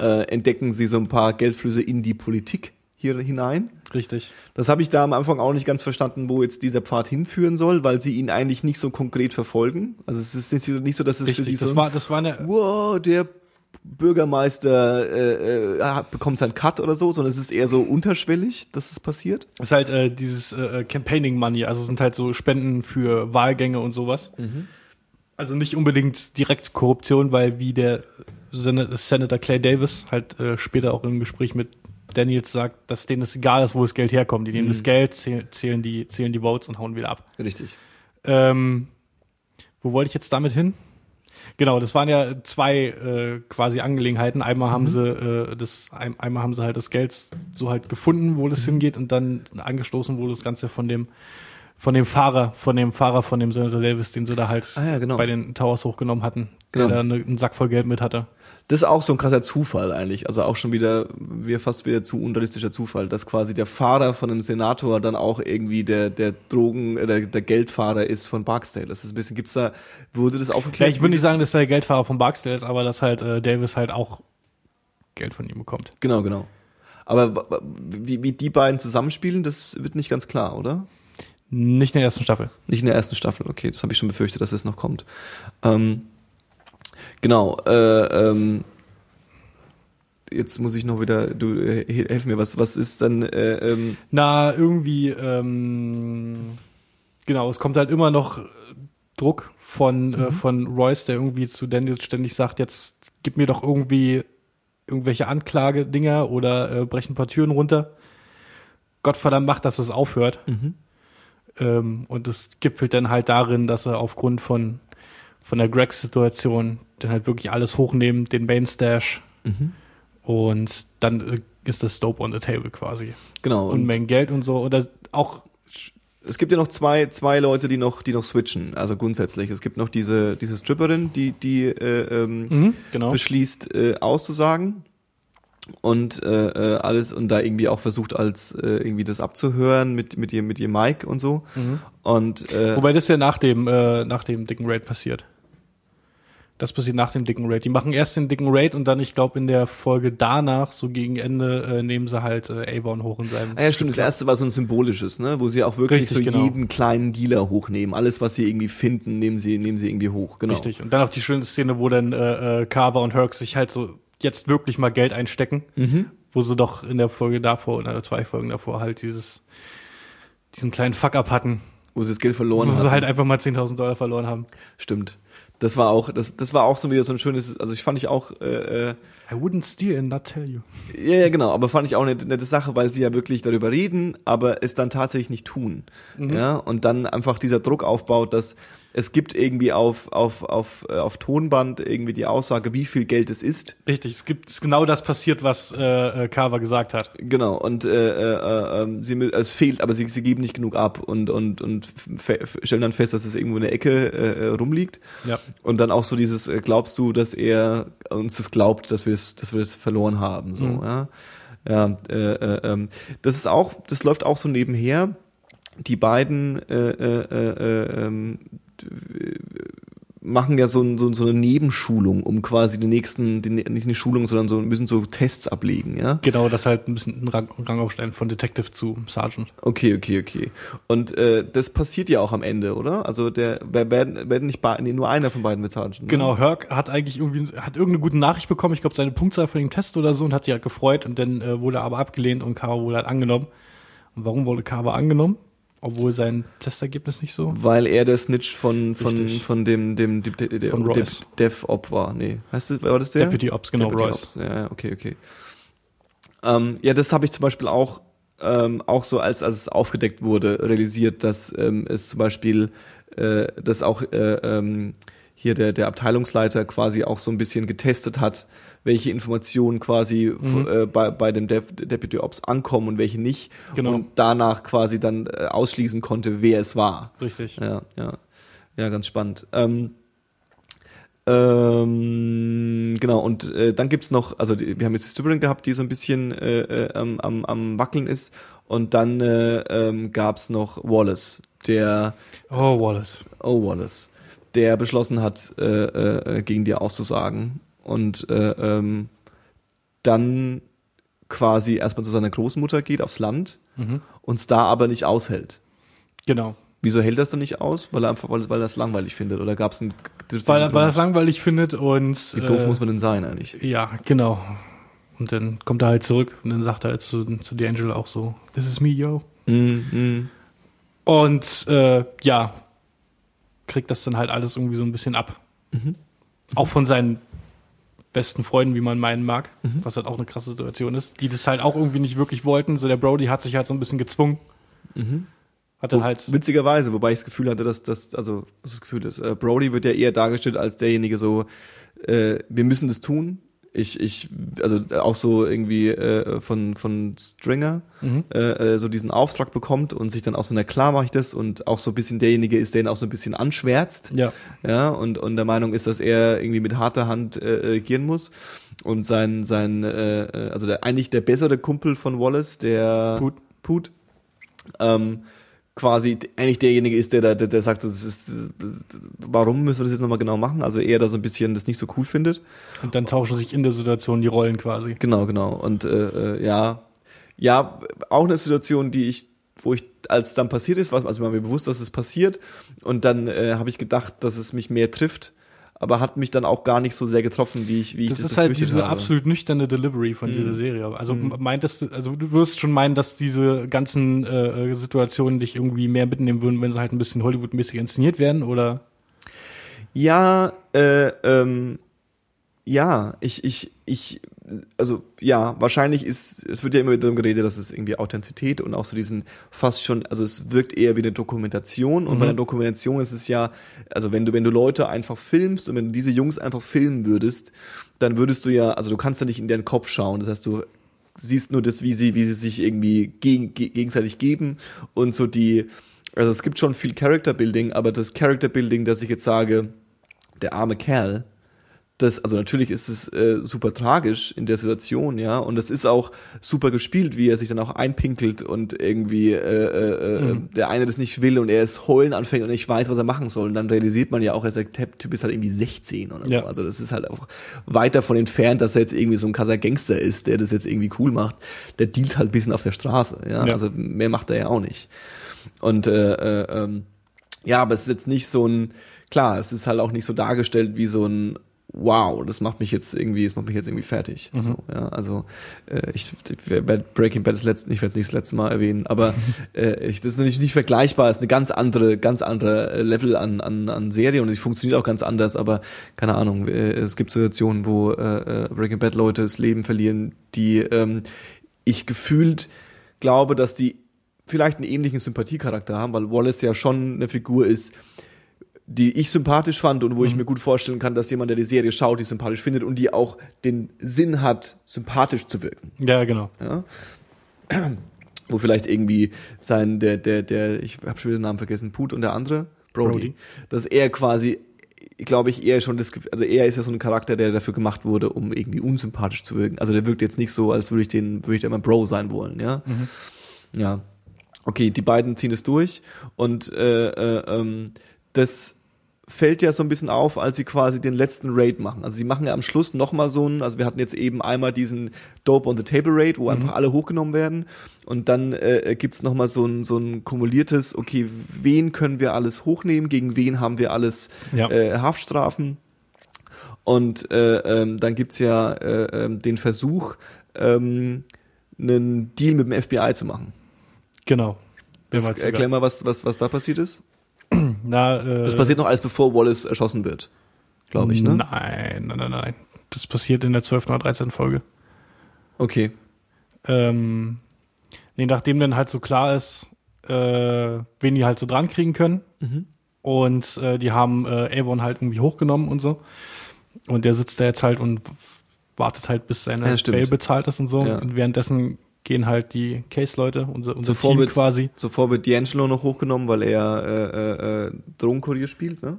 äh, entdecken sie so ein paar Geldflüsse in die Politik hier hinein. Richtig. Das habe ich da am Anfang auch nicht ganz verstanden, wo jetzt dieser Pfad hinführen soll, weil sie ihn eigentlich nicht so konkret verfolgen. Also es ist nicht so- dass es für sie Richtig. Das so war, das war eine, wow, der Bürgermeister äh, äh, bekommt seinen Cut oder so, sondern es ist eher so unterschwellig, dass es passiert. ist halt äh, dieses äh, Campaigning Money, also es sind halt so Spenden für Wahlgänge und sowas. Also nicht unbedingt direkt Korruption, weil wie der Sen Senator Clay Davis halt äh, später auch im Gespräch mit Daniels sagt, dass denen es egal ist, wo das Geld herkommt. Die nehmen das Geld, zählen, zählen die zählen die Votes und hauen wieder ab. Richtig. Ähm, wo wollte ich jetzt damit hin? Genau, das waren ja zwei äh, quasi Angelegenheiten. Einmal haben sie äh, das, ein, einmal haben sie halt das Geld so halt gefunden, wo das hingeht, und dann angestoßen wurde das Ganze von dem von dem Fahrer, von dem Fahrer von dem Senator Davis, den sie da halt Ah ja, genau. bei den Towers hochgenommen hatten, Genau. der da eine, einen Sack voll Geld mit hatte. Das ist auch so ein krasser Zufall eigentlich. Also auch schon wieder, wir fast wieder zu unrealistischer Zufall, dass quasi der Fahrer von einem Senator dann auch irgendwie der, der Drogen, äh, der, der Geldfahrer ist von Barksdale. Das ist ein bisschen, gibt's da, wurde das Ja, aufgeklärt? ich würde nicht sagen, dass er der Geldfahrer von Barksdale ist, aber dass halt äh, Davis halt auch Geld von ihm bekommt. Genau, genau. Aber wie, wie die beiden zusammenspielen, das wird nicht ganz klar, oder? Nicht in der ersten Staffel. Nicht in der ersten Staffel, okay, das habe ich schon befürchtet, dass es noch kommt. Ähm, genau, äh, ähm, jetzt muss ich noch wieder, du äh, helf mir, was, was ist dann, äh, ähm, Na, irgendwie, ähm, genau, es kommt halt immer noch äh, Druck von, äh, von Royce, der irgendwie zu Daniels ständig sagt, jetzt gib mir doch irgendwie irgendwelche Anklagedinger oder äh, brech ein paar Türen runter. Gottverdammt macht, dass es aufhört. Ähm, und es gipfelt dann halt darin, dass er aufgrund von, von der Greg-Situation dann halt wirklich alles hochnehmen, den Main Stash. Und dann ist das Dope on the table quasi. genau. Und Mengen Geld und so. Oder auch es gibt ja noch zwei, zwei Leute, die noch, die noch switchen, also grundsätzlich. Es gibt noch diese, diese Stripperin, die, die äh, ähm, Mhm, genau. beschließt, äh, auszusagen und äh, äh, alles und da irgendwie auch versucht, als äh, irgendwie das abzuhören mit, mit ihr, mit ihr Mike und so. Und äh, Wobei das ja nach dem, äh, nach dem dicken Raid passiert. Das passiert nach dem dicken Raid. Die machen erst den dicken Raid und dann, ich glaube, in der Folge danach, so gegen Ende, äh, nehmen sie halt äh, Avon hoch in seinem. Ah ja, stimmt. Das erste war so ein symbolisches, ne, wo sie auch wirklich Richtig, so genau. jeden kleinen Dealer hochnehmen. Alles, was sie irgendwie finden, nehmen sie, nehmen sie irgendwie hoch. Genau. Richtig. Und dann auch die schöne Szene, wo dann äh, äh, Carver und Herc sich halt so jetzt wirklich mal Geld einstecken, Mhm. wo sie doch in der Folge davor oder zwei Folgen davor halt dieses diesen kleinen Fuck-up hatten, Wo sie das Geld verloren wo sie haben. halt einfach mal 10.000 Dollar verloren haben. Stimmt. Das war auch, das, das war auch so wieder so ein schönes, also ich fand ich auch, äh, äh, I wouldn't steal and not tell you. ja, ja, genau, aber fand ich auch eine nette Sache, weil sie ja wirklich darüber reden, aber es dann tatsächlich nicht tun. Ja, und dann einfach dieser Druck aufbaut, dass es gibt irgendwie auf, auf, auf, äh, auf Tonband irgendwie die Aussage, wie viel Geld es ist. Richtig, es gibt es ist genau das passiert, was äh, äh, Carver gesagt hat. Genau, und äh, äh, äh, sie, mü- es fehlt, aber sie, sie geben nicht genug ab und, und, und stellen dann fest, dass es irgendwo in der Ecke rumliegt. Ja. Und dann auch so dieses, glaubst du, dass er uns das glaubt, dass wir es, dass wir es verloren haben, so, Mhm. ja. Ja, äh, äh, ähm, das ist auch, das läuft auch so nebenher. Die beiden äh, äh, äh, ähm, d- machen ja so, ein, so, so eine Nebenschulung, um quasi die nächsten, die, nicht eine Schulung, sondern so müssen so Tests ablegen, ja. Genau, das halt ein bisschen ein Rang, Rang aufstellen von Detective zu Sergeant. Okay, okay, okay. Und äh, das passiert ja auch am Ende, oder? Also der wer- werden, werden nicht nee, nur einer von beiden mit Sergeant. Ne? Genau, Herc hat eigentlich irgendwie, hat irgendeine gute Nachricht bekommen, ich glaube seine Punktzahl von dem Test oder so und hat die halt gefreut und dann äh, wurde er aber abgelehnt und Carver wurde halt angenommen. Und warum wurde Carver angenommen? Obwohl sein Testergebnis nicht so. Weil er der Snitch von von Richtig. von dem dem, dem, dem, dem, Von Royce. DevOp war. Nee, heißt das, war das der? Deputy Ops, genau, Deputy Royce. Ops. Ja, ja, okay, okay. Ähm, ja, das habe ich zum Beispiel auch ähm, auch so als als es aufgedeckt wurde realisiert, dass ähm, es zum Beispiel äh, dass auch äh, ähm, hier der der Abteilungsleiter quasi auch so ein bisschen getestet hat, welche Informationen quasi Mhm. äh, bei bei dem Dev, Deputy Ops ankommen und welche nicht Genau. und danach quasi dann äh, ausschließen konnte, wer es war. Richtig. Ja, ja. Ja, ganz spannend. Ähm, ähm, genau, und äh, dann gibt's noch, also die, wir haben jetzt die Stubberin gehabt, die so ein bisschen äh, äh, am, am, am Wackeln ist. Und dann äh, ähm, gab's noch Wallace, der, Oh, Wallace. oh Wallace, der beschlossen hat, äh, äh, gegen die auszusagen. Und äh, ähm, dann quasi erstmal zu seiner Großmutter geht aufs Land uns da aber nicht aushält. Genau. Wieso hält das dann nicht aus? Weil er einfach, weil, weil er es langweilig findet? Oder gab es einen Weil, er- weil er es langweilig findet und Wie doof äh, muss man denn sein eigentlich? Ja, genau. Und dann kommt er halt zurück und dann sagt er halt zu, zu D'Angelo auch so, this is me, yo. Mm, mm. Und äh, ja, kriegt das dann halt alles irgendwie so ein bisschen ab. Auch von seinen besten Freunden, wie man meinen mag, was halt auch eine krasse Situation ist, die das halt auch irgendwie nicht wirklich wollten. So der Brody hat sich halt so ein bisschen gezwungen. Hat dann halt, Witzigerweise, wobei ich das Gefühl hatte, dass das, also das Gefühl ist, äh, Brody wird ja eher dargestellt als derjenige so, äh, wir müssen das tun. Ich, ich, also auch so irgendwie äh, von von Stringer äh, äh, so diesen Auftrag bekommt und sich dann auch so, na klar mache ich das und auch so ein bisschen derjenige ist, der ihn auch so ein bisschen anschwärzt. ja, ja, und, und der Meinung ist, dass er irgendwie mit harter Hand äh, regieren muss. Und sein, sein, äh, äh, also der eigentlich der bessere Kumpel von Wallace, der Put. Put ähm, quasi eigentlich derjenige ist, der da, der, der sagt, das ist, das, warum müssen wir das jetzt nochmal genau machen? Also er da so ein bisschen das nicht so cool findet. und dann tauschen sich in der Situation die Rollen quasi. Genau, genau. Und äh, äh, ja, ja, auch eine Situation, die ich, wo ich, als dann passiert ist, was, also war mir bewusst, dass es passiert, und dann äh, habe ich gedacht, dass es mich mehr trifft, aber hat mich dann auch gar nicht so sehr getroffen, wie ich, wie Das ich ist halt diese habe. absolut nüchterne Delivery von dieser Serie. Also Mhm. meintest du, also du wirst schon meinen, dass diese ganzen äh, Situationen dich irgendwie mehr mitnehmen würden, wenn sie halt ein bisschen Hollywood-mäßig inszeniert werden, oder? Ja, äh, ähm, ja, ich, ich, ich, also ja, wahrscheinlich ist, es wird ja immer wieder darum geredet, dass es irgendwie Authentizität und auch so diesen fast schon, also es wirkt eher wie eine Dokumentation. Und bei einer Dokumentation ist es ja, also wenn du, wenn du Leute einfach filmst und wenn du diese Jungs einfach filmen würdest, dann würdest du ja, also du kannst ja nicht in deren Kopf schauen, das heißt, du siehst nur das, wie sie, wie sie sich irgendwie gegen, ge- gegenseitig geben und so die, also es gibt schon viel Character Building, aber das Character Building, dass ich jetzt sage, der arme Kerl, das, also natürlich ist es äh, super tragisch in der Situation, ja, und es ist auch super gespielt, wie er sich dann auch einpinkelt und irgendwie äh, äh, äh, der eine das nicht will und er es heulen anfängt und nicht weiß, was er machen soll. Und dann realisiert man ja auch, er sagt, der Typ ist halt irgendwie 16 oder so. Ja. Also das ist halt auch weit davon entfernt, dass er jetzt irgendwie so ein krasser Gangster ist, der das jetzt irgendwie cool macht. Der dealt halt ein bisschen auf der Straße, ja. Ja. Also mehr macht er ja auch nicht. Und äh, äh, ähm, ja, aber es ist jetzt nicht so ein, klar, es ist halt auch nicht so dargestellt wie so ein Wow, das macht mich jetzt irgendwie, das macht mich jetzt irgendwie fertig. So, ja, also äh, ich, Breaking Bad das letzte, ich werde nicht das letzte Mal erwähnen, aber äh, ich, das ist natürlich nicht vergleichbar, es ist eine ganz andere, ganz andere äh, Level an, an, an Serie und die funktioniert auch ganz anders, aber keine Ahnung, äh, es gibt Situationen, wo äh, äh, Breaking Bad Leute das Leben verlieren, die ähm, ich gefühlt glaube, dass die vielleicht einen ähnlichen Sympathiecharakter haben, weil Wallace ja schon eine Figur ist, die ich sympathisch fand und wo ich mir gut vorstellen kann, dass jemand, der die Serie schaut, die sympathisch findet und die auch den Sinn hat, sympathisch zu wirken. Ja, genau. Ja? Wo vielleicht irgendwie sein, der, der, der, ich habe schon wieder den Namen vergessen, Put und der andere, Brody, Brody. dass er quasi, glaube ich, eher schon das, also er ist ja so ein Charakter, der dafür gemacht wurde, um irgendwie unsympathisch zu wirken. Also der wirkt jetzt nicht so, als würde ich den, würde ich da immer Bro sein wollen, ja. Ja. Okay, die beiden ziehen es durch und äh, äh, ähm, das fällt ja so ein bisschen auf, als sie quasi den letzten Raid machen. Also sie machen ja am Schluss nochmal so einen, also wir hatten jetzt eben einmal diesen Dope on the Table Raid, wo einfach alle hochgenommen werden und dann äh, gibt's noch nochmal so ein, so ein kumuliertes, okay, wen können wir alles hochnehmen, gegen wen haben wir alles Ja. äh, Haftstrafen und äh, ähm, dann gibt's ja äh, ähm, den Versuch, ähm, einen Deal mit dem FBI zu machen. Genau. Das, erklär mal, was, was, was da passiert ist. Na, äh, Das passiert noch alles, bevor Wallace erschossen wird. Glaube ich, ne? Nein, nein, nein, nein. Das passiert in der 12. oder 13. Folge. Okay. Ähm, nee, nachdem dann halt so klar ist, äh, wen die halt so dran kriegen können. Mhm. Und äh, die haben äh, Avon halt irgendwie hochgenommen und so. Und der sitzt da jetzt halt und wartet halt, bis seine Ja. Bail bezahlt ist und so. Ja. Und währenddessen gehen halt die Case-Leute, unser, unser Zuvor Team wird, quasi. zuvor wird D'Angelo noch hochgenommen, weil er äh, äh, äh, Drogenkurier spielt, ne?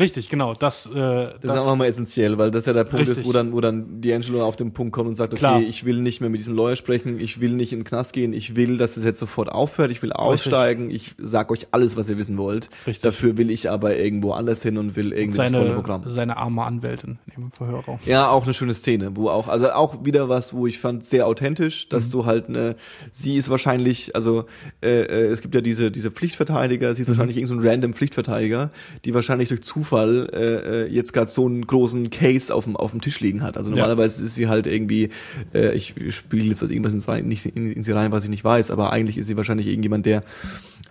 Richtig, genau. Das, äh, Das, ist auch nochmal essentiell, weil das ja der Punkt ist, Richtig. wo dann, wo dann D'Angelo auf den Punkt kommt und sagt, okay, Klar. ich will nicht mehr mit diesem Lawyer sprechen, ich will nicht in den Knast gehen, ich will, dass es jetzt sofort aufhört, ich will aussteigen, ich sag euch alles, was ihr wissen wollt. Richtig. Dafür will ich aber irgendwo anders hin und will irgendwie das volle seine, Programm. seine arme Anwältin im Verhörraum. Ja, auch eine schöne Szene, wo auch, also auch wieder was, wo ich fand sehr authentisch, dass Mhm. du halt eine, sie ist wahrscheinlich, also äh, äh, es gibt ja diese diese Pflichtverteidiger, Mhm. sie ist wahrscheinlich irgendein so ein random Pflichtverteidiger, die wahrscheinlich durch Zufall äh, äh, jetzt gerade so einen großen Case auf dem auf dem Tisch liegen hat. Also Ja. normalerweise ist sie halt irgendwie, äh, ich spiele jetzt was irgendwas ins rein, nicht in, in sie rein, was ich nicht weiß, aber eigentlich ist sie wahrscheinlich irgendjemand, der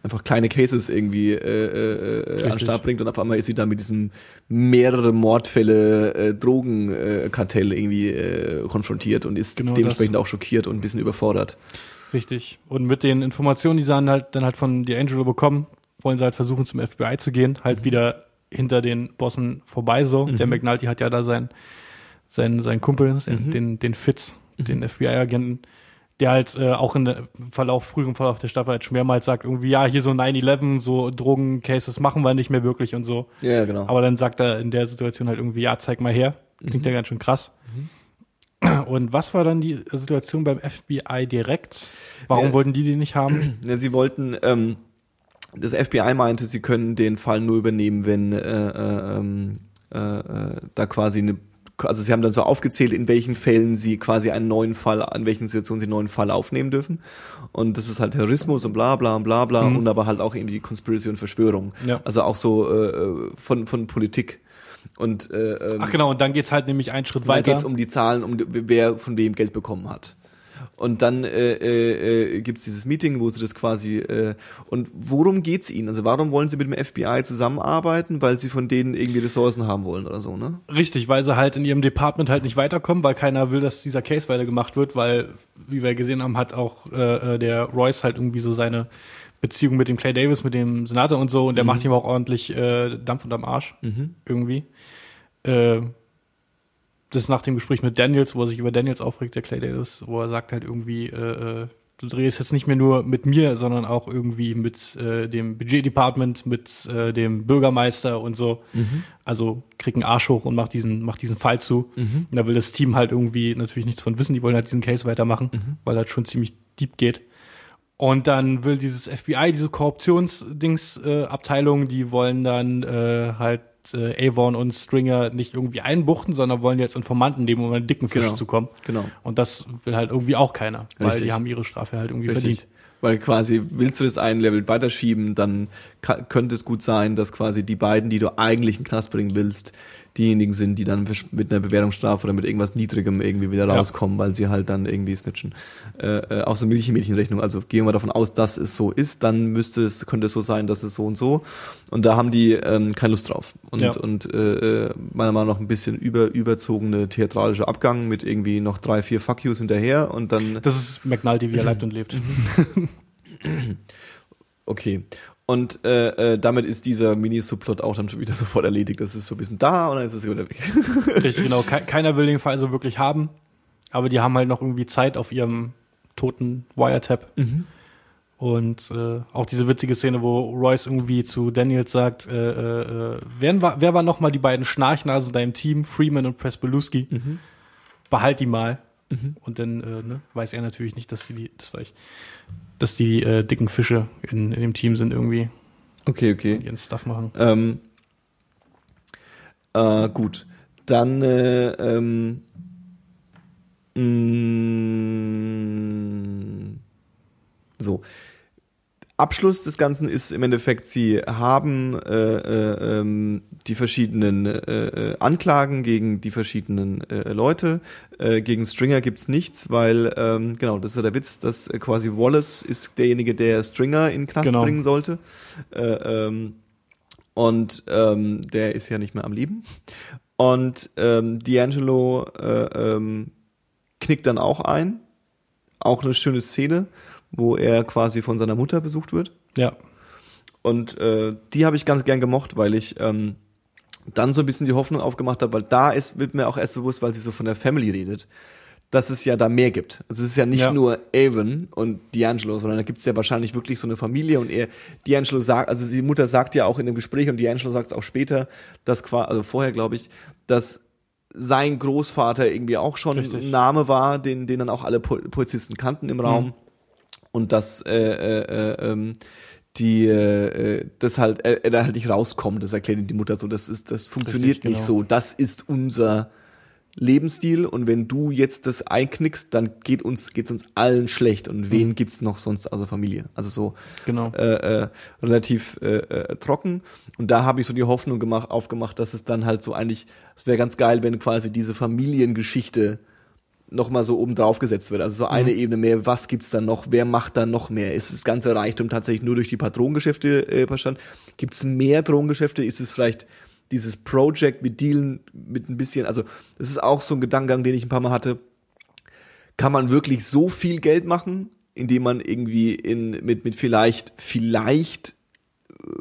einfach kleine Cases irgendwie äh, äh, äh, an den Richtig. Start bringt und auf einmal ist sie da mit diesem mehrere Mordfälle äh, Drogenkartell äh, irgendwie äh, konfrontiert und ist Genau dementsprechend auch schockiert und ein bisschen überfordert. Richtig. Und mit den Informationen, die sie dann halt, dann halt von D'Angelo bekommen, wollen sie halt versuchen, zum FBI zu gehen, halt wieder hinter den Bossen vorbei so. Der McNulty hat ja da sein, sein, sein Kumpel, den, den Fitz, den FBI-Agenten, der halt äh, auch in der Verlauf, früheren Verlauf der Staffel halt schon mehrmals sagt, irgendwie, ja, hier so 9-11, so Drogencases machen wir nicht mehr wirklich und so. Ja, genau. Aber dann sagt er in der Situation halt irgendwie, ja, zeig mal her. Klingt ja ganz schön krass. Und was war dann die Situation beim FBI direkt? Warum Ja. wollten die die nicht haben? Ja, sie wollten, ähm, das FBI meinte, sie können den Fall nur übernehmen, wenn äh, äh, ähm, äh, äh, da quasi eine, also sie haben dann so aufgezählt, in welchen Fällen sie quasi einen neuen Fall, an welchen Situationen sie einen neuen Fall aufnehmen dürfen. Und das ist halt Terrorismus und bla bla und bla bla und aber halt auch irgendwie Conspiracy und Verschwörung. Ja. Also auch so äh, von, von Politik. Und äh, ähm, Ach genau, und dann geht's halt nämlich einen Schritt da weiter. geht's um die Zahlen, um wer von wem Geld bekommen hat. Und dann äh, äh, äh, gibt dieses Meeting, wo sie das quasi äh, und worum geht's ihnen? Also warum wollen sie mit dem FBI zusammenarbeiten? Weil sie von denen irgendwie Ressourcen haben wollen oder so, ne? Richtig, weil sie halt in ihrem Department halt nicht weiterkommen, weil keiner will, dass dieser Case weitergemacht wird, weil, wie wir gesehen haben, hat auch äh, äh, der Royce halt irgendwie so seine Beziehung mit dem Clay Davis, mit dem Senator und so, und der macht ihm auch ordentlich äh, Dampf unterm Arsch. Irgendwie. Äh, das nach dem Gespräch mit Daniels, wo er sich über Daniels aufregt, der Clay Davis, wo er sagt halt irgendwie, äh, äh, du drehst jetzt nicht mehr nur mit mir, sondern auch irgendwie mit äh, dem Budget-Department, mit äh, dem Bürgermeister und so. Also krieg einen Arsch hoch und macht diesen, macht diesen Fall zu. Und da will das Team halt irgendwie natürlich nichts von wissen, die wollen halt diesen Case weitermachen, weil halt schon ziemlich deep geht. Und dann will dieses FBI, diese Korruptionsdings-Abteilung, äh, die wollen dann äh, halt äh, Avon und Stringer nicht irgendwie einbuchten, sondern wollen jetzt Informanten nehmen, um an den dicken Fisch Genau. zu kommen. Genau. Und das will halt irgendwie auch keiner, weil Richtig. die haben ihre Strafe halt irgendwie Richtig. verdient. Weil quasi willst du das ein Level weiterschieben, dann könnte es gut sein, dass quasi die beiden, die du eigentlich in den Knast bringen willst, diejenigen sind, die dann mit einer Bewährungsstrafe oder mit irgendwas Niedrigem irgendwie wieder Ja. rauskommen, weil sie halt dann irgendwie snitchen. Äh, äh, auch so Milchmädchenrechnung. Also gehen wir davon aus, dass es so ist, dann müsste es, könnte es so sein, dass es so und so. Und da haben die ähm, keine Lust drauf. Und, Ja. und äh, äh, meiner Meinung nach ein bisschen über, überzogene theatralische Abgang mit irgendwie noch drei, vier Fuck yous hinterher und dann Das ist McNulty, wie er lebt und lebt. Okay. Und äh, äh, damit ist dieser Mini-Subplot auch dann schon wieder sofort erledigt. Das ist so ein bisschen da und dann ist es wieder weg. Richtig, genau. Ke keiner will den Fall so wirklich haben, aber die haben halt noch irgendwie Zeit auf ihrem toten Wiretap. Und äh, auch diese witzige Szene, wo Royce irgendwie zu Daniels sagt, äh, äh, äh, wer, war, wer waren nochmal die beiden Schnarchnasen in deinem Team, Freeman und Presbeluski? Behalt die mal. Und dann ne, weiß er natürlich nicht, dass die, die das war ich, dass die äh, dicken Fische in, in dem Team sind irgendwie Okay, okay. ihren Stuff machen. Ähm, äh, gut. Dann äh, ähm, mh, so. Abschluss des Ganzen ist im Endeffekt, sie haben äh, äh, ähm, die verschiedenen äh, äh, Anklagen gegen die verschiedenen äh, Leute. Äh, gegen Stringer gibt's nichts, weil, ähm, genau, das ist ja der Witz, dass äh, quasi Wallace ist derjenige, der Stringer in Knast Genau. bringen sollte. Äh, ähm, und ähm, der ist ja nicht mehr am Leben. Und ähm, D'Angelo äh, ähm, knickt dann auch ein. Auch eine schöne Szene, wo er quasi von seiner Mutter besucht wird. Ja. Und äh, die habe ich ganz gern gemocht, weil ich ähm, dann so ein bisschen die Hoffnung aufgemacht habe, weil da ist, wird mir auch erst bewusst, weil sie so von der Family redet, dass es ja da mehr gibt. Also es ist ja nicht Ja. nur Avon und D'Angelo, sondern da gibt es ja wahrscheinlich wirklich so eine Familie und er, D'Angelo sagt, also die Mutter sagt ja auch in dem Gespräch und D'Angelo sagt es auch später, dass quasi, also vorher glaube ich, dass sein Großvater irgendwie auch schon Richtig. ein Name war, den, den dann auch alle Pol- Polizisten kannten im Raum und dass äh, äh, äh, ähm, die äh, äh, das halt er, er da halt nicht rauskommt, das erklärt ihm die Mutter so, das ist das funktioniert Richtig, nicht genau. so, das ist unser Lebensstil und wenn du jetzt das einknickst, dann geht uns geht's uns allen schlecht und wen gibt's noch sonst außer Familie? Also so Genau. äh, äh, relativ äh, äh, trocken. Und da habe ich so die Hoffnung gemacht, aufgemacht, dass es dann halt so eigentlich, es wäre ganz geil, wenn quasi diese Familiengeschichte noch mal so oben drauf gesetzt wird. Also so eine Ebene mehr, was gibt's dann noch, wer macht dann noch mehr? Ist das ganze Reichtum tatsächlich nur durch die paar Drogengeschäfte äh, verstanden? Gibt's mehr Drogengeschäfte? Ist es vielleicht dieses Project mit Dealen mit ein bisschen, also das ist auch so ein Gedankengang, den ich ein paar Mal hatte. Kann man wirklich so viel Geld machen, indem man irgendwie in, mit, mit vielleicht, vielleicht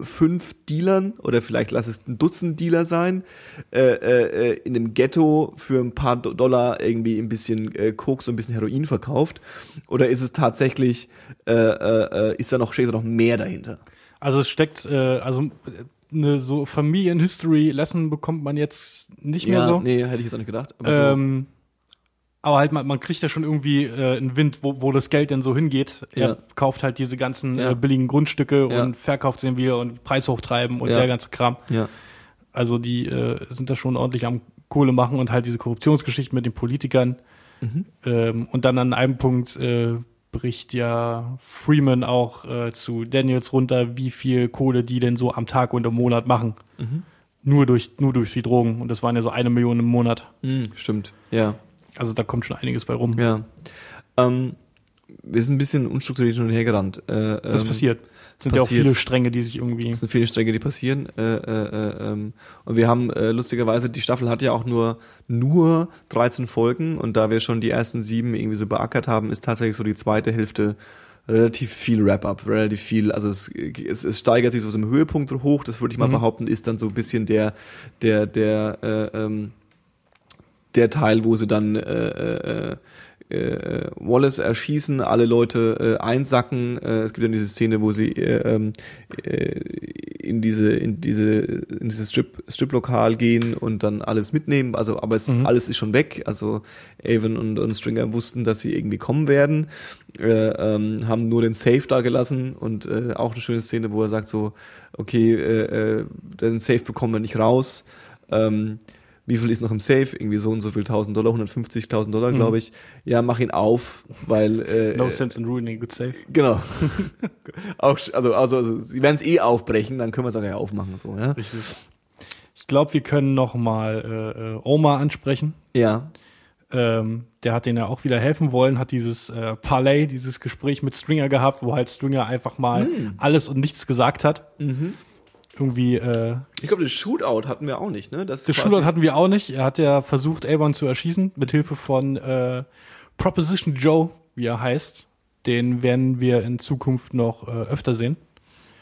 fünf Dealern oder vielleicht lass es ein Dutzend Dealer sein, äh, äh, äh, in einem Ghetto für ein paar Do- Dollar irgendwie ein bisschen äh, Koks und ein bisschen Heroin verkauft? Oder ist es tatsächlich, äh, äh, äh, ist da noch, steht da noch mehr dahinter? Also es steckt, äh, also äh, eine so Familien-History-Lesson bekommt man jetzt nicht mehr so. nee, hätte ich jetzt auch nicht gedacht. Aber so, Ähm, aber halt, man, man kriegt ja schon irgendwie äh, einen Wind, wo, wo das Geld denn so hingeht. Er Ja. kauft halt diese ganzen Ja. äh, billigen Grundstücke Ja. und verkauft sie wieder und Preis hochtreiben und Ja. der ganze Kram. ja. Also die äh, sind da schon ordentlich am Kohle machen und halt diese Korruptionsgeschichten mit den Politikern. Mhm. Ähm, und dann an einem Punkt äh, bricht ja Freeman auch äh, zu Daniels runter, wie viel Kohle die denn so am Tag und im Monat machen. Mhm. Nur durch, nur durch die Drogen. Und das waren ja so eine Million im Monat. Hm, stimmt, ja. Also da kommt schon einiges bei rum. Ja. Ähm, wir sind ein bisschen unstrukturiert hin und her gerannt. Äh, Das ähm, passiert. Es sind ja auch passiert. viele Stränge, die sich irgendwie. Es sind viele Stränge, die passieren. Äh, äh, äh, ähm, und wir haben äh, lustigerweise, die Staffel hat ja auch nur nur 13 Folgen und da wir schon die ersten sieben irgendwie so beackert haben, ist tatsächlich so die zweite Hälfte relativ viel Wrap-up, relativ viel, also es, es, es steigert sich so zum Höhepunkt hoch, das würde ich mal Mhm. behaupten, ist dann so ein bisschen der, der, der, äh, ähm, der Teil, wo sie dann äh, äh, äh, Wallace erschießen, alle Leute äh, einsacken. Äh, es gibt dann diese Szene, wo sie äh, ähm, äh, in diese in diese in dieses Strip Striplokal gehen und dann alles mitnehmen. Also, aber es Mhm. alles ist schon weg. Also Avon und, und Stringer wussten, dass sie irgendwie kommen werden, äh, ähm, haben nur den Safe da gelassen und äh, auch eine schöne Szene, wo er sagt so, okay, äh, äh, den Safe bekommen wir nicht raus. Ähm, wie viel ist noch im Safe? Irgendwie so und so viel 1000 Dollar, 150.000 Dollar, glaube ich. Ja, mach ihn auf, weil äh, No sense in ruining a good safe. genau. auch also also, also sie werden es eh aufbrechen, dann können wir es auch ja aufmachen so, ja. Richtig. Ich glaube, wir können noch mal äh, äh, Oma ansprechen. Ja. Ähm, der hat denen ja auch wieder helfen wollen, hat dieses äh, Parlay, dieses Gespräch mit Stringer gehabt, wo halt Stringer einfach mal Hm. alles und nichts gesagt hat. Mhm. Irgendwie, äh, Ich glaube, das Shootout hatten wir auch nicht, ne? Das das Shootout hatten wir auch nicht. Er hat ja versucht, Avon zu erschießen, mit Hilfe von äh, Proposition Joe, wie er heißt. Den werden wir in Zukunft noch äh, öfter sehen.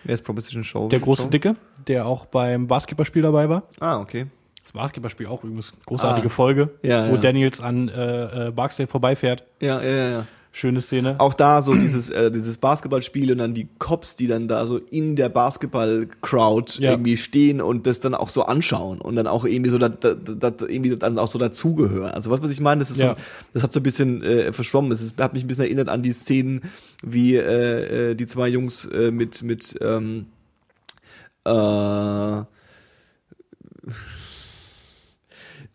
Wer ist Proposition Show? Der große Show? Dicke, der auch beim Basketballspiel dabei war. Ah, okay. Das Basketballspiel auch übrigens großartige Ah. Folge, Ja, wo ja. Daniels an äh, äh, Barksdale vorbeifährt. Ja, ja, ja, ja. Schöne Szene. Auch da so dieses, äh, dieses Basketballspiel und dann die Cops, die dann da so in der Basketball-Crowd Ja. irgendwie stehen und das dann auch so anschauen und dann auch irgendwie so da, da, da, irgendwie dann auch so dazugehören. Also was, was ich meine, das ist Ja. so, das hat so ein bisschen äh, verschwommen. Es hat mich ein bisschen erinnert an die Szenen, wie äh, äh, die zwei Jungs äh, mit mit ähm, äh,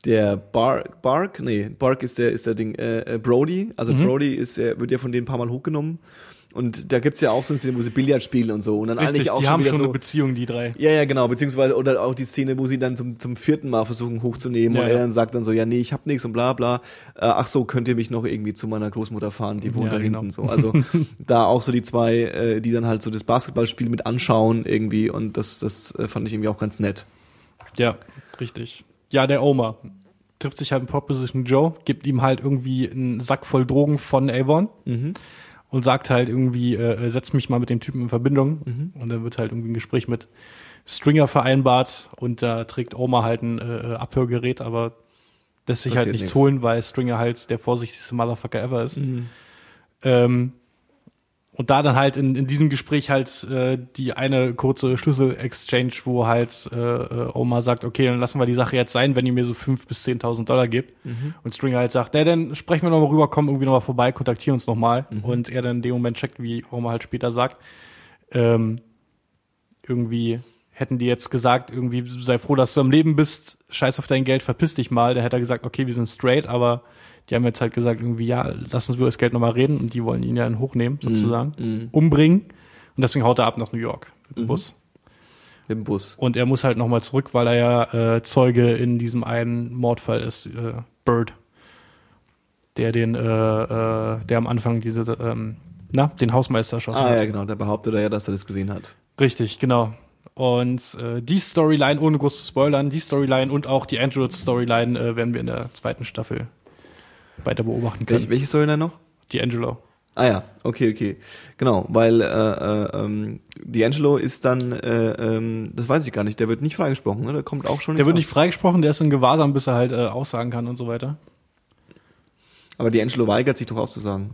der Bark, Bark, nee, Bark ist der, ist der Ding, äh, äh, Brody, also Mhm. Brody ist, wird ja von denen ein paar Mal hochgenommen und da gibt's ja auch so eine Szene, wo sie Billard spielen und so und dann Richtig, eigentlich auch die schon haben schon so, eine Beziehung, die drei. ja, ja, genau, beziehungsweise, oder auch die Szene, wo sie dann zum, zum vierten Mal versuchen hochzunehmen Ja, und er ja. dann sagt dann so, ja, nee, ich hab nichts und bla bla. Äh, ach so, könnt ihr mich noch irgendwie zu meiner Großmutter fahren, die wohnt Ja, da genau. hinten so. Also da auch so die zwei, äh, die dann halt so das Basketballspiel mit anschauen irgendwie und das, das äh, fand ich irgendwie auch ganz nett. Ja, richtig. Ja, der Oma trifft sich halt mit Proposition Joe, gibt ihm halt irgendwie einen Sack voll Drogen von Avon Mhm. und sagt halt irgendwie, äh, setz mich mal mit dem Typen in Verbindung. Mhm. Und dann wird halt irgendwie ein Gespräch mit Stringer vereinbart und da trägt Oma halt ein äh, Abhörgerät, aber lässt sich halt Passiert nichts nichts. holen, weil Stringer halt der vorsichtigste Motherfucker ever ist. Mhm. Ähm, und da dann halt in, in diesem Gespräch halt äh, die eine kurze Schlüssel-Exchange, wo halt äh, äh, Oma sagt, okay, dann lassen wir die Sache jetzt sein, wenn ihr mir so fünf bis 10.000 Dollar gebt. Und Stringer halt sagt, na, dann sprechen wir nochmal rüber, kommen irgendwie nochmal vorbei, kontaktieren uns nochmal. Und er dann in dem Moment checkt, wie Oma halt später sagt, ähm, irgendwie hätten die jetzt gesagt, irgendwie sei froh, dass du am Leben bist, scheiß auf dein Geld, verpiss dich mal. Dann hätte er gesagt, okay, wir sind straight, aber die haben jetzt halt gesagt, irgendwie, ja, lass uns über das Geld nochmal reden und die wollen ihn ja dann hochnehmen, sozusagen, Mhm. umbringen. Und deswegen haut er ab nach New York mit dem Bus. Mit dem Bus. Und er muss halt nochmal zurück, weil er ja äh, Zeuge in diesem einen Mordfall ist, äh, Bird. Der den, äh, äh, der am Anfang diese, ähm, na, den Hausmeister erschossen Ah hat. ja, genau, der behauptet ja, dass er das gesehen hat. Richtig, genau. Und äh, die Storyline, ohne groß zu spoilern, die Storyline und auch die Android-Storyline äh, werden wir in der zweiten Staffel weiter beobachten können. Welche, welche Storyline noch? Die Angelo. Ah ja, okay, okay. Genau, weil äh, äh, ähm, D'Angelo ist dann, äh, ähm, das weiß ich gar nicht, der wird nicht freigesprochen, ne? Der kommt auch schon Der wird nicht freigesprochen, der ist in Gewahrsam, bis er halt äh, aussagen kann und so weiter. Aber D'Angelo weigert sich doch auszusagen.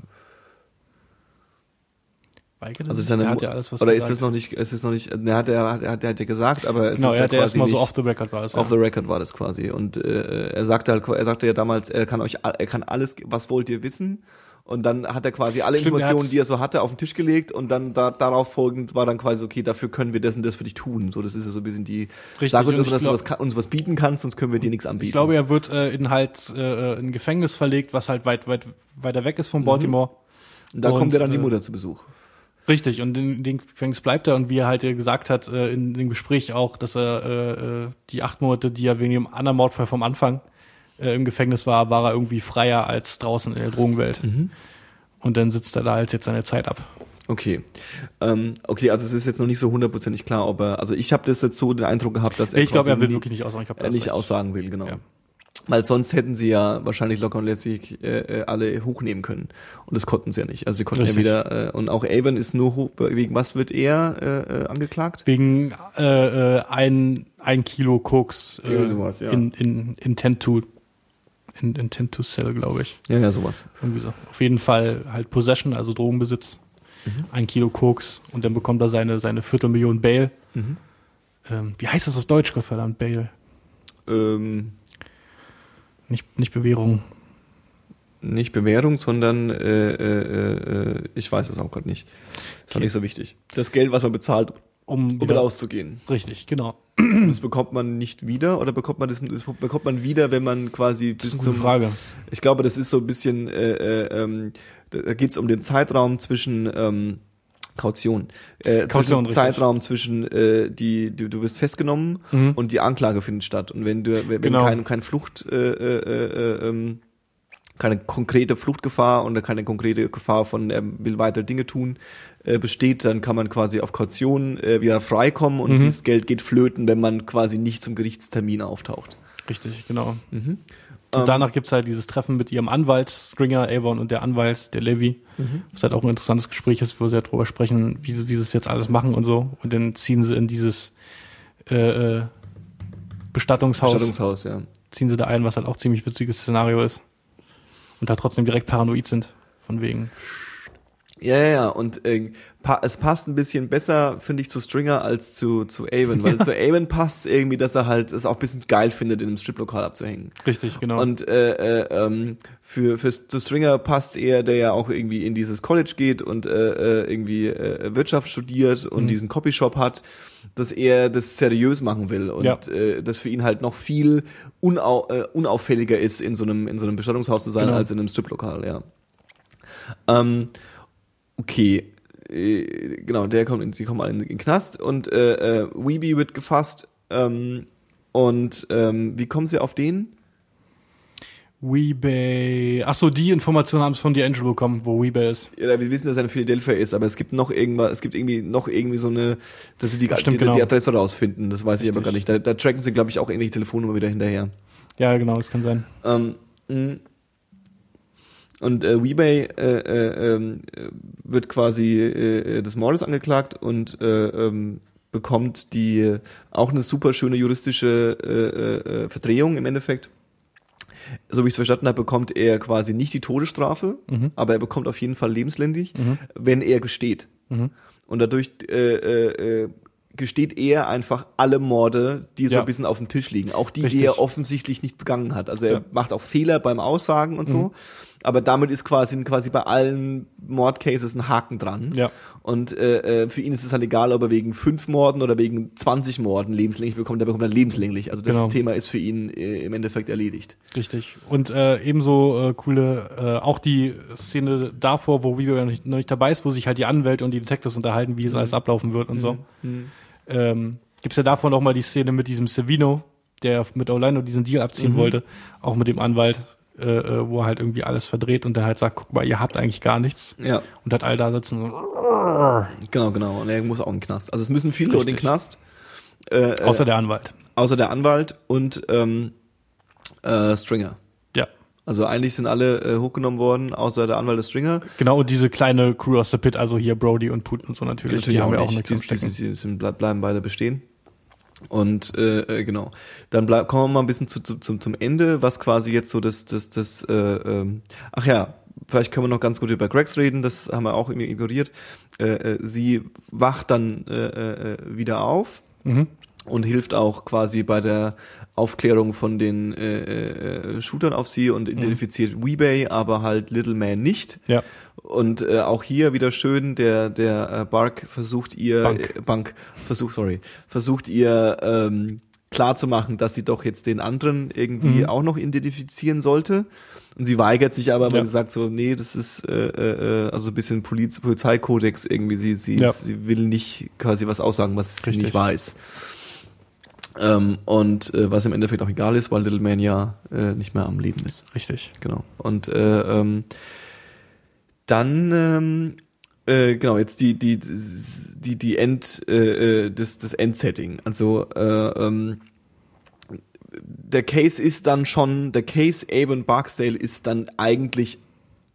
Weigert er Also seine hat ja alles was Oder gesagt. ist das noch nicht, ist es noch nicht, ne, hat er, hat er, hat er hat ja gesagt, aber es Genau, ist er hat ja quasi erstmal so off the record war es. Off ja. the record war das quasi. Und äh, er sagte halt, er sagte ja damals, er kann euch, er kann alles, was wollt ihr wissen? Und dann hat er quasi alle Stimmt, er Informationen, hat's- die er so hatte, auf den Tisch gelegt und dann da, darauf folgend war dann quasi, okay, dafür können wir das und das für dich tun. So, das ist ja so ein bisschen die, Richtig, sag uns, dass du was, uns was bieten kannst, sonst können wir dir nichts anbieten. Ich glaube, er wird äh, in halt äh, in ein Gefängnis verlegt, was halt weit, weit weiter weg Mhm. ist von Baltimore. und da und, kommt ja dann die äh, Mutter zu Besuch. Richtig, und in dem Gefängnis bleibt er und wie er halt gesagt hat äh, in dem Gespräch auch, dass er äh, äh, die acht Monate, die er wegen dem anderen Mordfall vom Anfang äh, im Gefängnis war, war er irgendwie freier als draußen in der Drogenwelt. Mhm. Und dann sitzt er da halt jetzt seine Zeit ab. Okay. Ähm, okay, also es ist jetzt noch nicht so hundertprozentig klar, ob er, also ich habe das jetzt so den Eindruck gehabt, dass er Ich glaube, er will nie- wirklich nicht aussagen. Ich glaub, er das nicht ist- aussagen will, genau. Ja. Weil sonst hätten sie ja wahrscheinlich locker und lässig äh, äh, alle hochnehmen können. Und das konnten sie ja nicht. Also sie konnten Richtig. ja wieder, äh, und auch Avon ist nur hoch, wegen was wird er äh, äh, angeklagt? Wegen äh, äh, ein, ein Kilo Koks äh, sowas, ja. in, in Intent to in, Intent to Sell, glaube ich. Ja, ja, sowas. Irgendwie so. Auf jeden Fall halt Possession, also Drogenbesitz. Mhm. Ein Kilo Koks und dann bekommt er seine, seine Viertelmillion Bail. Mhm. Ähm, wie heißt das auf Deutsch, Gottverdammt, Bail? Ähm, Nicht, nicht Bewährung. nicht Bewährung, sondern äh, äh, äh, ich weiß es auch gerade nicht. Ist doch Okay. nicht so wichtig. Das Geld, was man bezahlt, Um um wieder auszugehen. Richtig, genau. Das bekommt man nicht wieder oder bekommt man das, das bekommt man wieder, wenn man quasi Das ist bis eine gute zum Frage. Ich glaube, das ist so ein bisschen, äh, äh, ähm, da da geht es um den Zeitraum zwischen ähm, Kaution. Äh, Kaution, zwischen. Zeitraum zwischen äh, die, die du wirst festgenommen Mhm. und die Anklage findet statt. Und wenn du wenn Genau. kein, kein Flucht äh, äh, äh, ähm, keine konkrete Fluchtgefahr und keine konkrete Gefahr von er will weitere Dinge tun äh, besteht, dann kann man quasi auf Kaution äh, wieder freikommen und Mhm. dieses Geld geht flöten, wenn man quasi nicht zum Gerichtstermin auftaucht. Richtig, genau. Mhm. Und Ähm, danach gibt's halt dieses Treffen mit ihrem Anwalt, Stringer, Avon und der Anwalt, der Levi. Mhm. Was halt auch ein interessantes Gespräch ist, wo sie halt drüber sprechen, wie sie, wie sie das jetzt alles machen und so. Und dann ziehen sie in dieses äh, äh, Bestattungshaus, Bestattungshaus, ja. ziehen sie da ein, was halt auch ziemlich witziges Szenario ist. Und da trotzdem direkt paranoid sind. Von wegen. Ja, ja, ja. Und äh, pa es passt ein bisschen besser, finde ich, zu Stringer als zu, zu Avon. Weil zu Avon passt irgendwie, dass er halt es auch ein bisschen geil findet, in einem Striplokal abzuhängen. Richtig, genau. Und äh, äh, ähm, für, für zu Stringer passt eher, der ja auch irgendwie in dieses College geht und äh, äh, irgendwie äh, Wirtschaft studiert und Mhm. diesen Copyshop hat, dass er das seriös machen will und Ja. äh, das für ihn halt noch viel unau äh, unauffälliger ist, in so einem in so einem Bestattungshaus zu sein, Genau. als in einem Striplokal, ja. Ähm, okay. Äh, genau, der kommt in, die kommen alle in den Knast und äh, äh, Weeby wird gefasst. Ähm, und ähm, wie kommen sie auf den? Weebay. Ach so, die Informationen haben es von D'Angelo bekommen, wo Weebay ist. Ja, wir wissen, dass er in Philadelphia ist, aber es gibt noch irgendwas, es gibt irgendwie noch irgendwie so eine, dass sie die, Stimmt, die, genau. die Adresse rausfinden. Das weiß ich aber Richtig. gar nicht. Da, da tracken sie, glaube ich, auch irgendwelche Telefonnummer wieder hinterher. Ja, genau, das kann sein. Ähm, mh. Und äh, Weebay äh, äh, ähm, äh, wird quasi äh, des Mordes angeklagt und äh, ähm, bekommt die äh, auch eine super schöne juristische äh, äh, äh, Verdrehung im Endeffekt. So wie ich es verstanden habe, bekommt er quasi nicht die Todesstrafe, Mhm. aber er bekommt auf jeden Fall lebenslänglich, wenn er gesteht. Mhm. Und dadurch äh, äh, äh, gesteht er einfach alle Morde, die so Ja. ein bisschen auf dem Tisch liegen. Auch die, Richtig. die er offensichtlich nicht begangen hat. Also er Ja. Mhm. macht auch Fehler beim Aussagen und so. Aber damit ist quasi, quasi bei allen Mordcases ein Haken dran. Ja. Und äh, äh, für ihn ist es halt egal, ob er wegen fünf Morden oder wegen 20 Morden lebenslänglich bekommt. Der bekommt dann lebenslänglich. Also das Genau. Thema ist für ihn äh, im Endeffekt erledigt. Richtig. Und äh, ebenso äh, coole, äh, auch die Szene davor, wo Weaver noch nicht, noch nicht dabei ist, wo sich halt die Anwälte und die Detectives unterhalten, wie es alles ablaufen wird und so. Ähm, Gibt ja davor noch mal die Szene mit diesem Savino, der mit Orlando diesen Deal abziehen wollte, auch mit dem Anwalt, äh, äh, wo er halt irgendwie alles verdreht und dann halt sagt, guck mal, ihr habt eigentlich gar nichts. Ja, Und hat all da sitzen und, genau, genau. Und er muss auch in den Knast. Also es müssen viele Leute in den Richtig. Knast. Äh, äh, außer der Anwalt. außer der Anwalt und ähm, äh, Stringer. Ja. Also eigentlich sind alle äh, hochgenommen worden, außer der Anwalt des Stringer. Genau, und diese kleine Crew aus der Pit, also hier Brody und Putin und so natürlich, die haben ja auch nicht. nichts am Die, die, Stecken. die, die bleib- bleiben beide bestehen. Und äh, äh, genau, dann bleib, kommen wir mal ein bisschen zu, zu, zum, zum Ende, was quasi jetzt so das, das, das, äh, ähm, ach ja, vielleicht können wir noch ganz gut über Gregs reden, das haben wir auch irgendwie ignoriert. Äh, äh, sie wacht dann äh, äh, wieder auf Mhm. Und hilft auch quasi bei der Aufklärung von den äh, äh, Shootern auf sie Mhm. und identifiziert Weebay, aber halt Little Man nicht. Ja. Und äh, auch hier wieder schön, der der äh, Bark versucht ihr Bank. Äh, Bank versucht sorry versucht ihr ähm, klar zu machen, dass sie doch jetzt den anderen irgendwie Mhm. auch noch identifizieren sollte. Und sie weigert sich aber, weil Ja. sie sagt so, nee, das ist äh, äh, also ein bisschen Poliz Polizeikodex irgendwie. Sie, sie, Ja. sie will nicht quasi was aussagen, was sie Richtig. nicht weiß. Ähm, und äh, was im Endeffekt auch egal ist, weil Little Man ja äh, nicht mehr am Leben ist. Richtig. Genau. Und äh, ähm, dann ähm, äh, genau jetzt die die die die End äh, äh, das das Endsetting. Also äh, ähm, der Case ist dann schon der Case Avon Barksdale ist dann eigentlich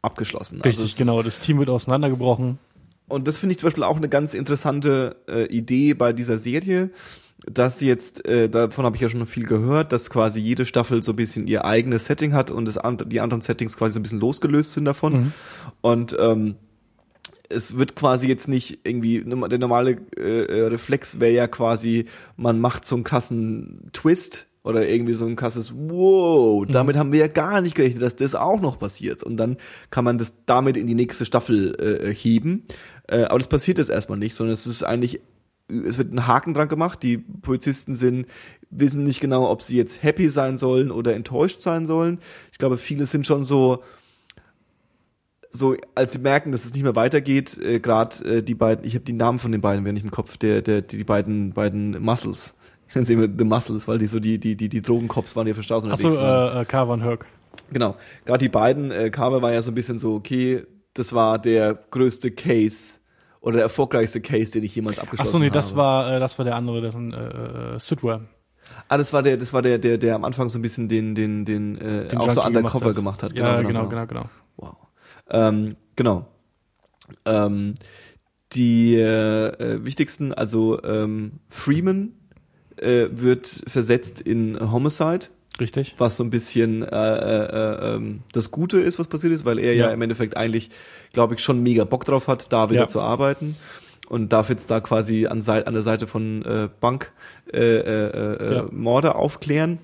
abgeschlossen. Also Richtig, ist- genau. Das Team wird auseinandergebrochen. und das finde ich zum Beispiel auch eine ganz interessante äh, Idee bei dieser Serie, dass sie jetzt, äh, davon habe ich ja schon viel gehört, dass quasi jede Staffel so ein bisschen ihr eigenes Setting hat und das, die anderen Settings quasi so ein bisschen losgelöst sind davon. Und ähm, es wird quasi jetzt nicht irgendwie, der normale äh, äh, Reflex wäre ja quasi, man macht so einen krassen Twist oder irgendwie so ein krasses Wow, damit haben wir ja gar nicht gerechnet, dass das auch noch passiert. Und dann kann man das damit in die nächste Staffel äh, heben. Äh, aber das passiert jetzt erstmal nicht, sondern es ist eigentlich, es wird ein Haken dran gemacht. Die Polizisten sind, wissen nicht genau, ob sie jetzt happy sein sollen oder enttäuscht sein sollen. Ich glaube, viele sind schon so, so als sie merken, dass es nicht mehr weitergeht, äh, gerade äh, die beiden, ich habe die Namen von den beiden, wenn ich im Kopf, der, der, die, die beiden, beiden Muscles. Ich nenne sie immer The Muscles, weil die so die, die, die, die Drogencops waren, die auf der Straße Achso, unterwegs waren. äh, äh, Carvan Herc. Genau. Gerade die beiden, äh, Carver war ja so ein bisschen so, okay, das war der größte Case oder der erfolgreichste Case, den ich jemals abgeschlossen Achso, nee, habe. das war, äh, das war der andere, das ist äh, äh, Sidwell. Ah, das war der, das war der, der, der am Anfang so ein bisschen den, den, den, äh, Den auch so Junkie undercover gemacht hat. Ja, genau, genau, genau. Wow. Ähm, genau. Ähm, die äh, äh, wichtigsten, also ähm, Freeman äh, wird versetzt in Homicide, Richtig. was so ein bisschen äh, äh, äh, das Gute ist, was passiert ist, weil er ja, Ja. im Endeffekt eigentlich, glaube ich, schon mega Bock drauf hat, da wieder Ja. zu arbeiten und darf jetzt da quasi an, an der Seite von äh, Bank äh, äh, äh, Ja. Morde aufklären.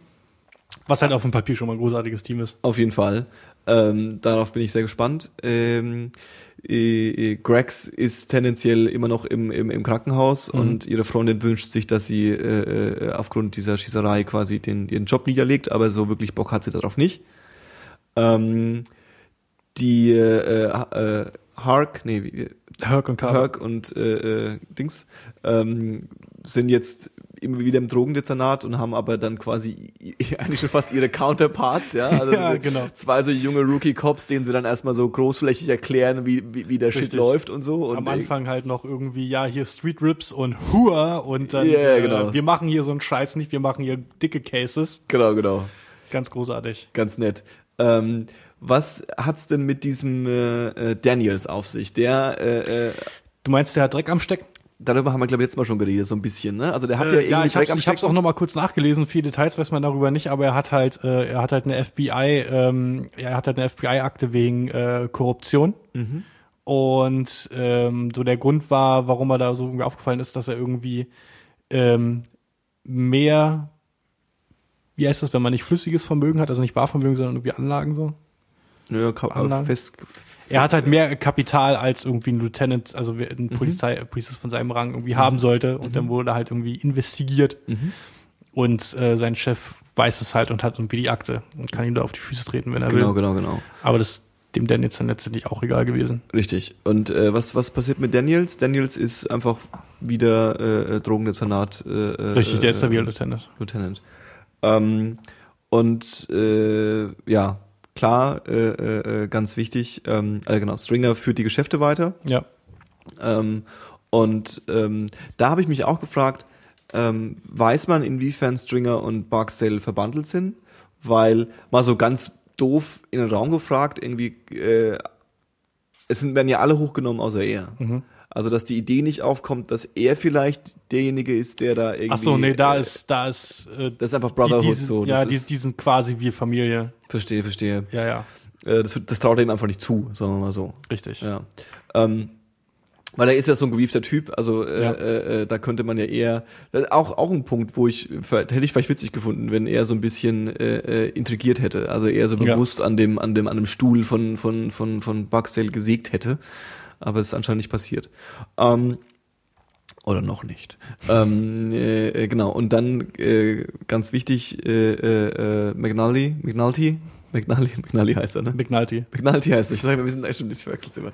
Was halt auf dem Papier schon mal ein großartiges Team ist. Auf jeden Fall. Ähm, darauf bin ich sehr gespannt. Ähm, äh, äh, Grex ist tendenziell immer noch im, im, im Krankenhaus Mhm. und ihre Freundin wünscht sich, dass sie äh, äh, aufgrund dieser Schießerei quasi den, ihren Job niederlegt, aber so wirklich Bock hat sie darauf nicht. Ähm, die äh, äh, Hark, nee, Herc und Carver. Kirk und äh, äh, Dings ähm, sind jetzt immer wieder im Drogendezernat und haben aber dann quasi eigentlich schon fast ihre Counterparts, ja. Also Ja, so genau. Zwei so junge Rookie-Cops, denen sie dann erstmal so großflächig erklären, wie, wie, wie der Shit Richtig. läuft und so. Und Am Anfang halt noch irgendwie, ja, hier Street Rips und Hua und dann, Ja, äh, genau. wir machen hier so einen Scheiß nicht, wir machen hier dicke Cases. Genau, genau. Ganz großartig. Ganz nett. Ähm, was hat's denn mit diesem äh, äh, Daniels auf sich? Der, äh, äh, Du meinst, der hat Dreck am Stecken? Darüber haben wir, glaube ich, jetzt mal schon geredet, so ein bisschen, ne? Also der hat ja Äh, ja, irgendwie ich hab's, ich hab's auch noch mal kurz nachgelesen. Viele Details weiß man darüber nicht, aber er hat halt, äh, er hat halt eine FBI, ähm, ja, er hat halt eine FBI-Akte wegen äh, Korruption. Mhm. Und ähm, so der Grund war, warum er da so irgendwie aufgefallen ist, dass er irgendwie ähm, mehr, wie heißt das, wenn man nicht flüssiges Vermögen hat, also nicht Barvermögen, sondern irgendwie Anlagen so. Ja, ka- Anlagen. fest, Er hat halt mehr Kapital als irgendwie ein Lieutenant, also Mhm. ein Polizei, Priestess von seinem Rang irgendwie haben sollte. Und dann wurde halt irgendwie investigiert. Mhm. Und äh, sein Chef weiß es halt und hat irgendwie die Akte und kann ihm da auf die Füße treten, wenn er genau, will. genau, genau. Aber das dem Dan jetzt dann letztendlich auch egal gewesen. Richtig. Und äh, was was passiert mit Daniels? Daniels ist einfach wieder äh, äh, Drogendezernat. Äh, äh, Richtig, der ist der äh, Lieutenant. Lieutenant. Ähm, und äh, ja, klar, äh, äh, äh, ganz wichtig. Ähm, äh, genau, Stringer führt die Geschäfte weiter. Ja. Ähm, und ähm, da habe ich mich auch gefragt, ähm, weiß man, inwiefern Stringer und Barksdale verbandelt sind? Weil mal so ganz doof in den Raum gefragt, irgendwie, äh, es sind, werden ja alle hochgenommen außer er. Mhm. Also, dass die Idee nicht aufkommt, dass er vielleicht derjenige ist, der da irgendwie. Ach so, nee, da äh, ist, da ist, äh, Das ist einfach Brotherhood die, die sind, so. Ja, das die, ist, die sind quasi wie Familie. Verstehe, verstehe. Ja, ja, Äh, das, das traut er ihm einfach nicht zu, sagen wir mal so. richtig. Ja. Ähm, weil er ist ja so ein gewiefter Typ, also äh, Ja. äh, äh, da könnte man ja eher ist auch auch ein Punkt, wo ich vielleicht- hätte ich vielleicht witzig gefunden, wenn er so ein bisschen äh, äh, intrigiert hätte, also eher so Ja. bewusst an dem an dem an dem Stuhl von von von von Barksdale gesägt hätte, aber es ist anscheinend nicht passiert. Ähm, Oder noch nicht. ähm, äh, genau, und dann äh, ganz wichtig, äh, äh, äh, McNulty, McNulty, McNulty, McNulty heißt er, ne? McNulty. McNulty heißt er. Ich sage, wir sind echt schon nicht verwechselt immer.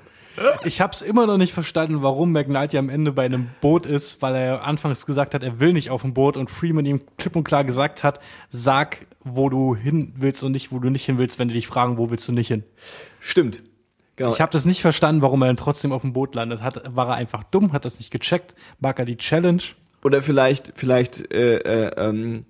Ich hab's immer noch nicht verstanden, warum McNulty am Ende bei einem Boot ist, weil er anfangs gesagt hat, er will nicht auf dem Boot und Freeman ihm klipp und klar gesagt hat, sag, wo du hin willst und nicht, wo du nicht hin willst, wenn die dich fragen, wo willst du nicht hin. Stimmt. Genau. Ich habe das nicht verstanden, warum er dann trotzdem auf dem Boot landet. Hat, war er einfach dumm, hat das nicht gecheckt, mag er die Challenge? Oder vielleicht, vielleicht äh, äh, ähm,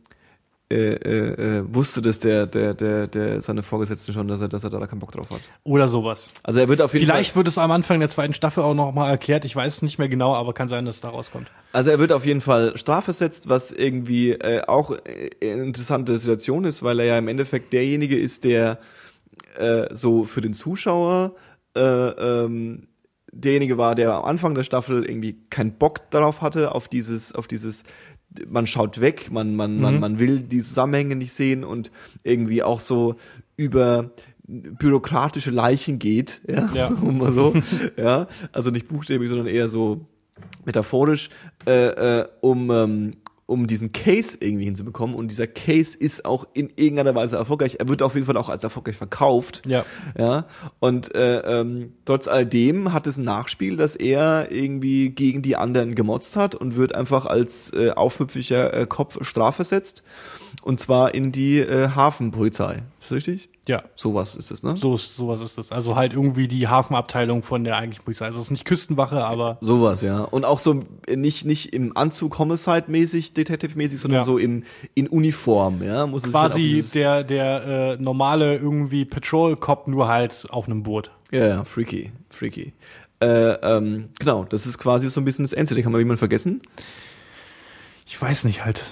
äh, äh, äh, wusste das der, der, der, der seine Vorgesetzten schon, dass er, dass er da keinen Bock drauf hat. Oder sowas. Also er wird auf jeden Vielleicht Fall, wird es am Anfang der zweiten Staffel auch noch mal erklärt. Ich weiß es nicht mehr genau, aber kann sein, dass es da rauskommt. also er wird auf jeden Fall strafversetzt, was irgendwie äh, auch äh, eine interessante Situation ist, weil er ja im Endeffekt derjenige ist, der äh, so für den Zuschauer äh, ähm, derjenige war, der am Anfang der Staffel irgendwie keinen Bock darauf hatte, auf dieses, auf dieses, man schaut weg, man, man, man, man will die Zusammenhänge nicht sehen und irgendwie auch so über bürokratische Leichen geht, ja, Ja. um mal so, ja, also nicht buchstäblich, sondern eher so metaphorisch, äh, äh, um ähm, um diesen Case irgendwie hinzubekommen und dieser Case ist auch in irgendeiner Weise erfolgreich. Er wird auf jeden Fall auch als erfolgreich verkauft. Ja. Ja, und äh, ähm, trotz alledem hat es ein Nachspiel, dass er irgendwie gegen die anderen gemotzt hat und wird einfach als äh, aufmüpfiger äh, Kopf strafversetzt. Und zwar in die äh, Hafenpolizei. Ist das richtig? Ja. Sowas ist es, ne? So ist, sowas ist das. Also halt irgendwie die Hafenabteilung von der eigentlichen Polizei. Also es ist nicht Küstenwache, aber Sowas, ja. Und auch so äh, nicht nicht im Anzug Homicide-mäßig, Detective-mäßig, sondern Ja. so im in Uniform, ja. Muss es quasi dieses- der der äh, normale irgendwie Patrol Cop nur halt auf einem Boot. Ja, ja, freaky, freaky. Äh, ähm, genau, das ist quasi so ein bisschen das Ende. Kann man jemand vergessen? Ich weiß nicht halt.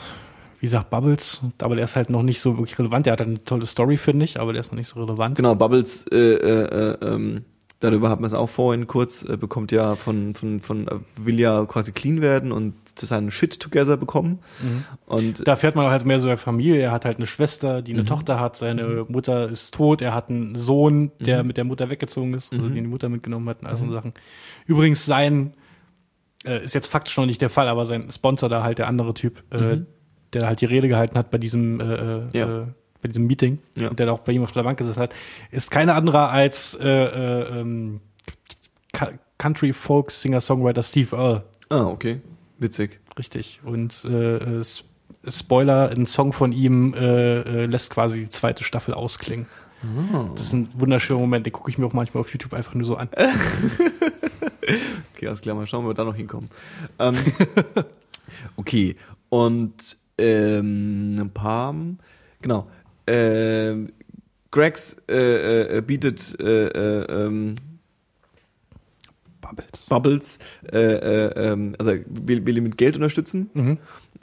Wie gesagt, Bubbles, aber der ist halt noch nicht so wirklich relevant. Der hat halt eine tolle Story, finde ich, aber der ist noch nicht so relevant. Genau, Bubbles, äh, äh, äh, ähm, darüber hat man es auch vorhin kurz, äh, bekommt ja von, von, von, äh, will ja quasi clean werden und seinen Shit together bekommen. Und Da fährt man halt mehr so der Familie. Er hat halt eine Schwester, die eine Mhm. Tochter hat. Seine Mutter ist tot. Er hat einen Sohn, der mit der Mutter weggezogen ist, also den die Mutter mitgenommen hat und all so Sachen. Übrigens sein, äh, ist jetzt faktisch noch nicht der Fall, aber sein Sponsor da halt der andere Typ, äh, der halt die Rede gehalten hat bei diesem, äh, äh, Ja. äh, bei diesem Meeting Ja. und der auch bei ihm auf der Bank gesessen hat, ist keine andere als äh, äh, ähm, Country Folk Singer Songwriter Steve Earle. ah, okay, witzig. Richtig. Und äh, äh, Spoiler, ein Song von ihm äh, äh, lässt quasi die zweite Staffel ausklingen. Das ist ein wunderschöner Moment, den gucke ich mir auch manchmal auf YouTube einfach nur so an. Okay, alles klar, mal schauen, wo wir da noch hinkommen. Ähm, okay, und ähm, ein paar, genau. Ähm, Gregs äh, äh, bietet äh, äh, ähm, Bubbles. Bubbles, äh, äh, ähm, also will, will ihn mit Geld unterstützen Mhm.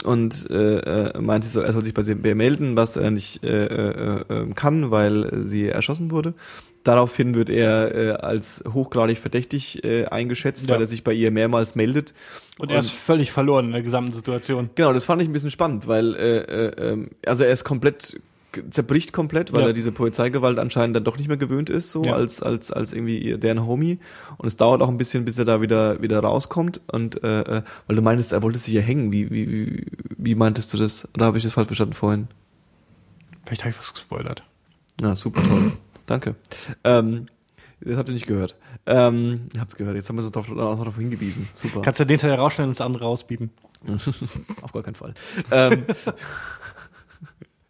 und äh, äh, meinte so, er soll sich bei ihr melden, was er nicht äh, äh, äh, kann, weil sie erschossen wurde. Daraufhin wird er äh, als hochgradig verdächtig äh, eingeschätzt, Ja. weil er sich bei ihr mehrmals meldet. Und er ist völlig verloren in der gesamten Situation. Genau, das fand ich ein bisschen spannend, weil äh, äh, ähm, also er ist komplett zerbricht komplett, weil Ja. er diese Polizeigewalt anscheinend dann doch nicht mehr gewöhnt ist, so Ja. als als als irgendwie deren Homie. Und es dauert auch ein bisschen, bis er da wieder wieder rauskommt. Und äh, äh, weil du meintest, er wollte sich hier hängen. Wie wie wie, wie meintest du das? Oder habe ich das falsch verstanden vorhin? Vielleicht habe ich was gespoilert. Ja, super toll. Danke. Ähm, das habt ihr nicht gehört. Ähm, ihr habt's gehört. Jetzt haben wir so noch darauf hingewiesen. Super. Kannst du den Teil rausschneiden und das andere rausbieben? Auf gar keinen Fall. ähm,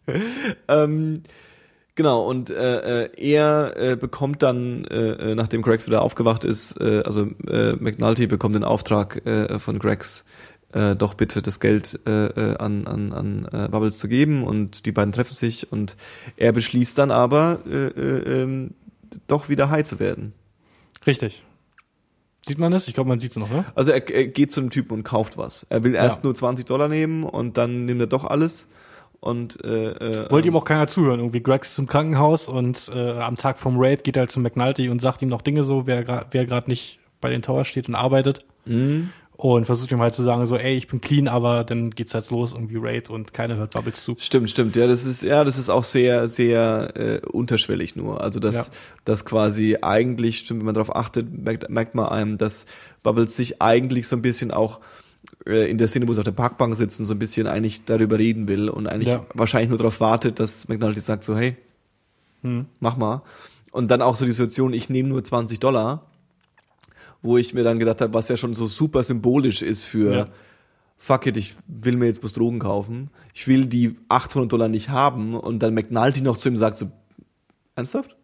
ähm, genau, und äh, äh, er äh, bekommt dann, äh, äh, nachdem Gregs wieder aufgewacht ist, äh, also äh, McNulty bekommt den Auftrag äh, von Gregs, äh, doch bitte das Geld äh, äh, an, an, an äh, Bubbles zu geben und die beiden treffen sich und er beschließt dann aber, äh, äh, ähm, doch wieder high zu werden. Richtig. Sieht man das? Ich glaube, man sieht es noch, ne? Also er, er geht zu einem Typen und kauft was. Er will erst Ja. nur 20 Dollar nehmen und dann nimmt er doch alles. Und äh, äh, Wollte ihm auch keiner zuhören. Irgendwie Greg ist im Krankenhaus und äh, am Tag vom Raid geht er halt zu McNulty und sagt ihm noch Dinge so, wer wer gerade nicht bei den Towers steht und arbeitet. Mhm. Und versucht ihm halt zu sagen so, ey, ich bin clean, aber dann geht's halt los, irgendwie Raid und keiner hört Bubbles zu. Stimmt, stimmt. Ja, das ist ja, das ist auch sehr, sehr äh, unterschwellig nur. Also dass, Ja. dass quasi eigentlich, stimmt, wenn man darauf achtet, merkt, merkt man einem, dass Bubbles sich eigentlich so ein bisschen auch äh, in der Szene, wo sie auf der Parkbank sitzen, so ein bisschen eigentlich darüber reden will und eigentlich Ja. wahrscheinlich nur darauf wartet, dass McNulty sagt so, hey, Hm. mach mal. Und dann auch so die Situation, ich nehme nur 20 Dollar, wo ich mir dann gedacht habe, was ja schon so super symbolisch ist für Ja. fuck it, ich will mir jetzt bloß Drogen kaufen. Ich will die 800 Dollar nicht haben und dann McNulty noch zu ihm sagt so, ernsthaft?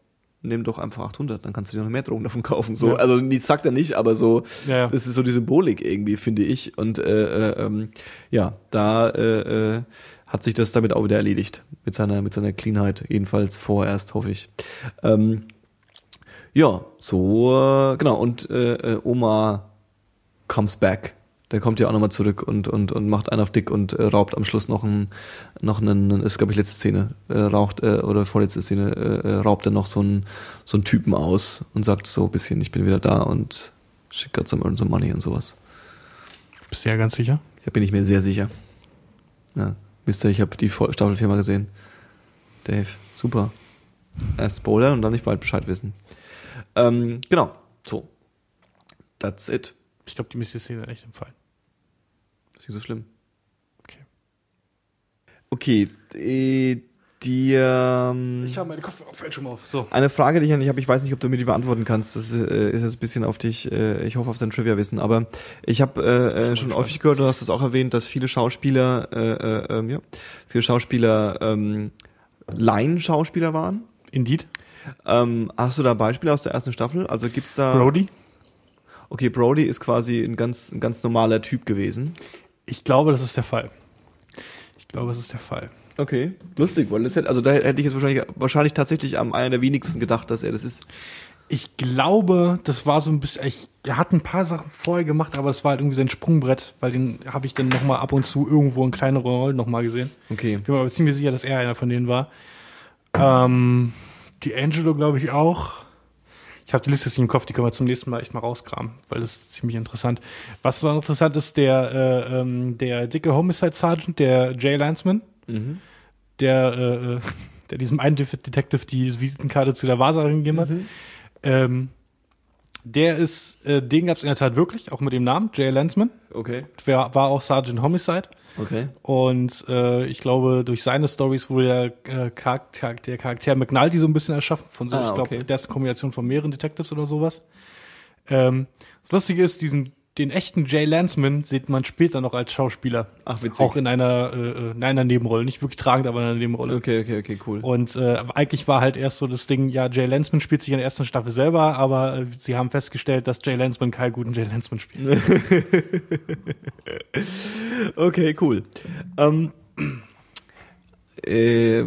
Nimm doch einfach 800, dann kannst du dir noch mehr Drogen davon kaufen. So, Ja. also die sagt er nicht, aber so, Ja, ja. das ist so die Symbolik irgendwie, finde ich. Und äh, äh, ähm, ja, da äh, äh, hat sich das damit auch wieder erledigt. Mit seiner, mit seiner Cleanheit, jedenfalls vorerst, hoffe ich. Ähm, ja, so, genau, und äh, äh, Oma comes back. Der kommt ja auch nochmal zurück und, und, und macht einen auf dick und äh, raubt am Schluss noch einen, noch einen, ist glaube ich letzte Szene, äh, raucht, äh, oder vorletzte Szene, äh, äh, raubt er noch so einen, so einen Typen aus und sagt so ein bisschen, ich bin wieder da und schickt grad some, some money und sowas. Bist du ja ganz sicher? Da bin ich mir sehr sicher. Ja, Mister, ich habe die Vol- Staffel viermal gesehen. Dave, super. Erst spoilern und dann nicht bald Bescheid wissen. Ähm, genau, so. That's it. Ich glaube, die müsste Szene echt empfallen. Ist nicht so schlimm. Okay. Okay, äh, die, ähm, Ich habe meine Kopfhörer fällt schon mal auf. So. eine Frage, die ich an dich habe, ich weiß nicht, ob du mir die beantworten kannst. Das äh, ist jetzt ein bisschen auf dich, äh, ich hoffe auf dein Trivia-Wissen, aber ich habe äh, äh, schon häufig gehört, du hast es auch erwähnt, dass viele Schauspieler, äh, äh, ähm, ja, viele Schauspieler ähm, Laienschauspieler waren. Indeed. Ähm, hast du da Beispiele aus der ersten Staffel? Also gibt's da. Brody? Okay, Brody ist quasi ein ganz, ein ganz normaler Typ gewesen. Ich glaube, das ist der Fall. Ich glaube, das ist der Fall. Okay, lustig, weil das hätte, also da hätte ich jetzt wahrscheinlich, wahrscheinlich tatsächlich am einer der wenigsten gedacht, dass er das ist. Ich glaube, das war so ein bisschen, ich, er hat ein paar Sachen vorher gemacht, aber es war halt irgendwie sein Sprungbrett, weil den habe ich dann nochmal ab und zu irgendwo in kleineren Rollen nochmal gesehen. Okay. Ich bin mir aber ziemlich sicher, dass er einer von denen war. Ähm, die Angelo, glaube ich, auch. Ich habe die Liste jetzt nicht im Kopf, die können wir zum nächsten Mal echt mal rauskramen, weil das ist ziemlich interessant. Was so interessant ist, der, äh, ähm, der dicke Homicide Sergeant, der Jay Lansman, Mhm. der, äh, äh, der diesem einen Det- Detective die Visitenkarte zu der Wahrsagerin gegeben hat. Ähm, der ist, äh, den gab es in der Tat wirklich, auch mit dem Namen, Jay Lansman. Okay. Der war auch Sergeant Homicide. Okay. Und äh, ich glaube, durch seine Stories wurde der, äh, Charakter, der Charakter McNulty so ein bisschen erschaffen. Von so, Ah, ich glaube, okay. der ist eine Kombination von mehreren Detectives oder sowas. Ähm, das Lustige ist, diesen, den echten Jay Lansman sieht man später noch als Schauspieler. Ach, witzig. Auch in einer, äh, äh, in einer Nebenrolle. Nicht wirklich tragend, aber in einer Nebenrolle. Okay, okay, okay, cool. Und äh, eigentlich war halt erst so das Ding, ja, Jay Lansman spielt sich in der ersten Staffel selber, aber äh, sie haben festgestellt, dass Jay Lansman keinen guten Jay Lansman spielt. Okay, cool. Ähm, äh,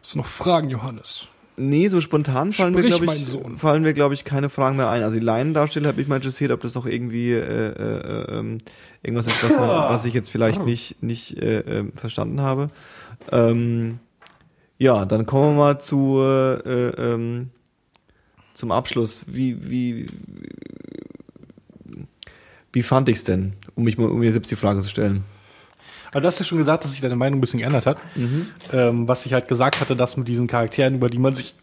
Hast du noch Fragen, Johannes? Nee, so spontan fallen mir, Sprich, glaube mein ich, fallen mir, glaube ich, keine Fragen mehr ein. Also die Laiendarsteller hat mich mal interessiert, ob das noch irgendwie äh, äh, ähm, irgendwas ist, was, man, was ich jetzt vielleicht nicht, nicht äh, ähm, verstanden habe. Ähm, ja, dann kommen wir mal zu äh, äh, ähm, zum Abschluss. Wie, wie, wie fand ich's denn, um mich mal, um mir selbst die Frage zu stellen? Aber du hast ja schon gesagt, dass sich deine Meinung ein bisschen geändert hat. Ähm, was ich halt gesagt hatte, dass mit diesen Charakteren, über die man sich,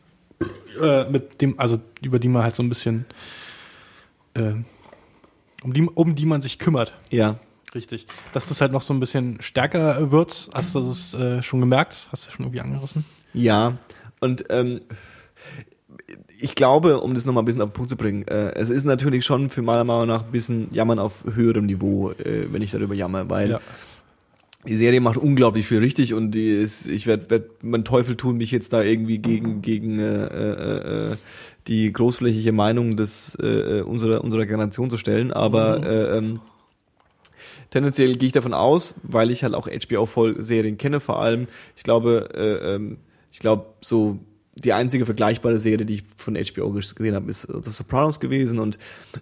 äh, mit dem, also über die man halt so ein bisschen, äh, um die, um die man sich kümmert. Ja. Richtig. Dass das halt noch so ein bisschen stärker wird. Hast du das äh, schon gemerkt? Hast du schon irgendwie angerissen? Ja, und ähm, ich glaube, um das nochmal ein bisschen auf den Punkt zu bringen, äh, es ist natürlich schon für meiner Meinung nach ein bisschen Jammern auf höherem Niveau, äh, wenn ich darüber jammer, weil die Serie macht unglaublich viel richtig und die ist, ich werde werd meinen Teufel tun, mich jetzt da irgendwie gegen gegen äh, äh, äh, die großflächige Meinung des äh, unserer unserer Generation zu stellen, aber äh, ähm, tendenziell gehe ich davon aus, weil ich halt auch HBO-Serien kenne, vor allem. Ich glaube, äh, ähm, ich glaube so die einzige vergleichbare Serie, die ich von HBO gesehen habe, ist äh, The Sopranos gewesen und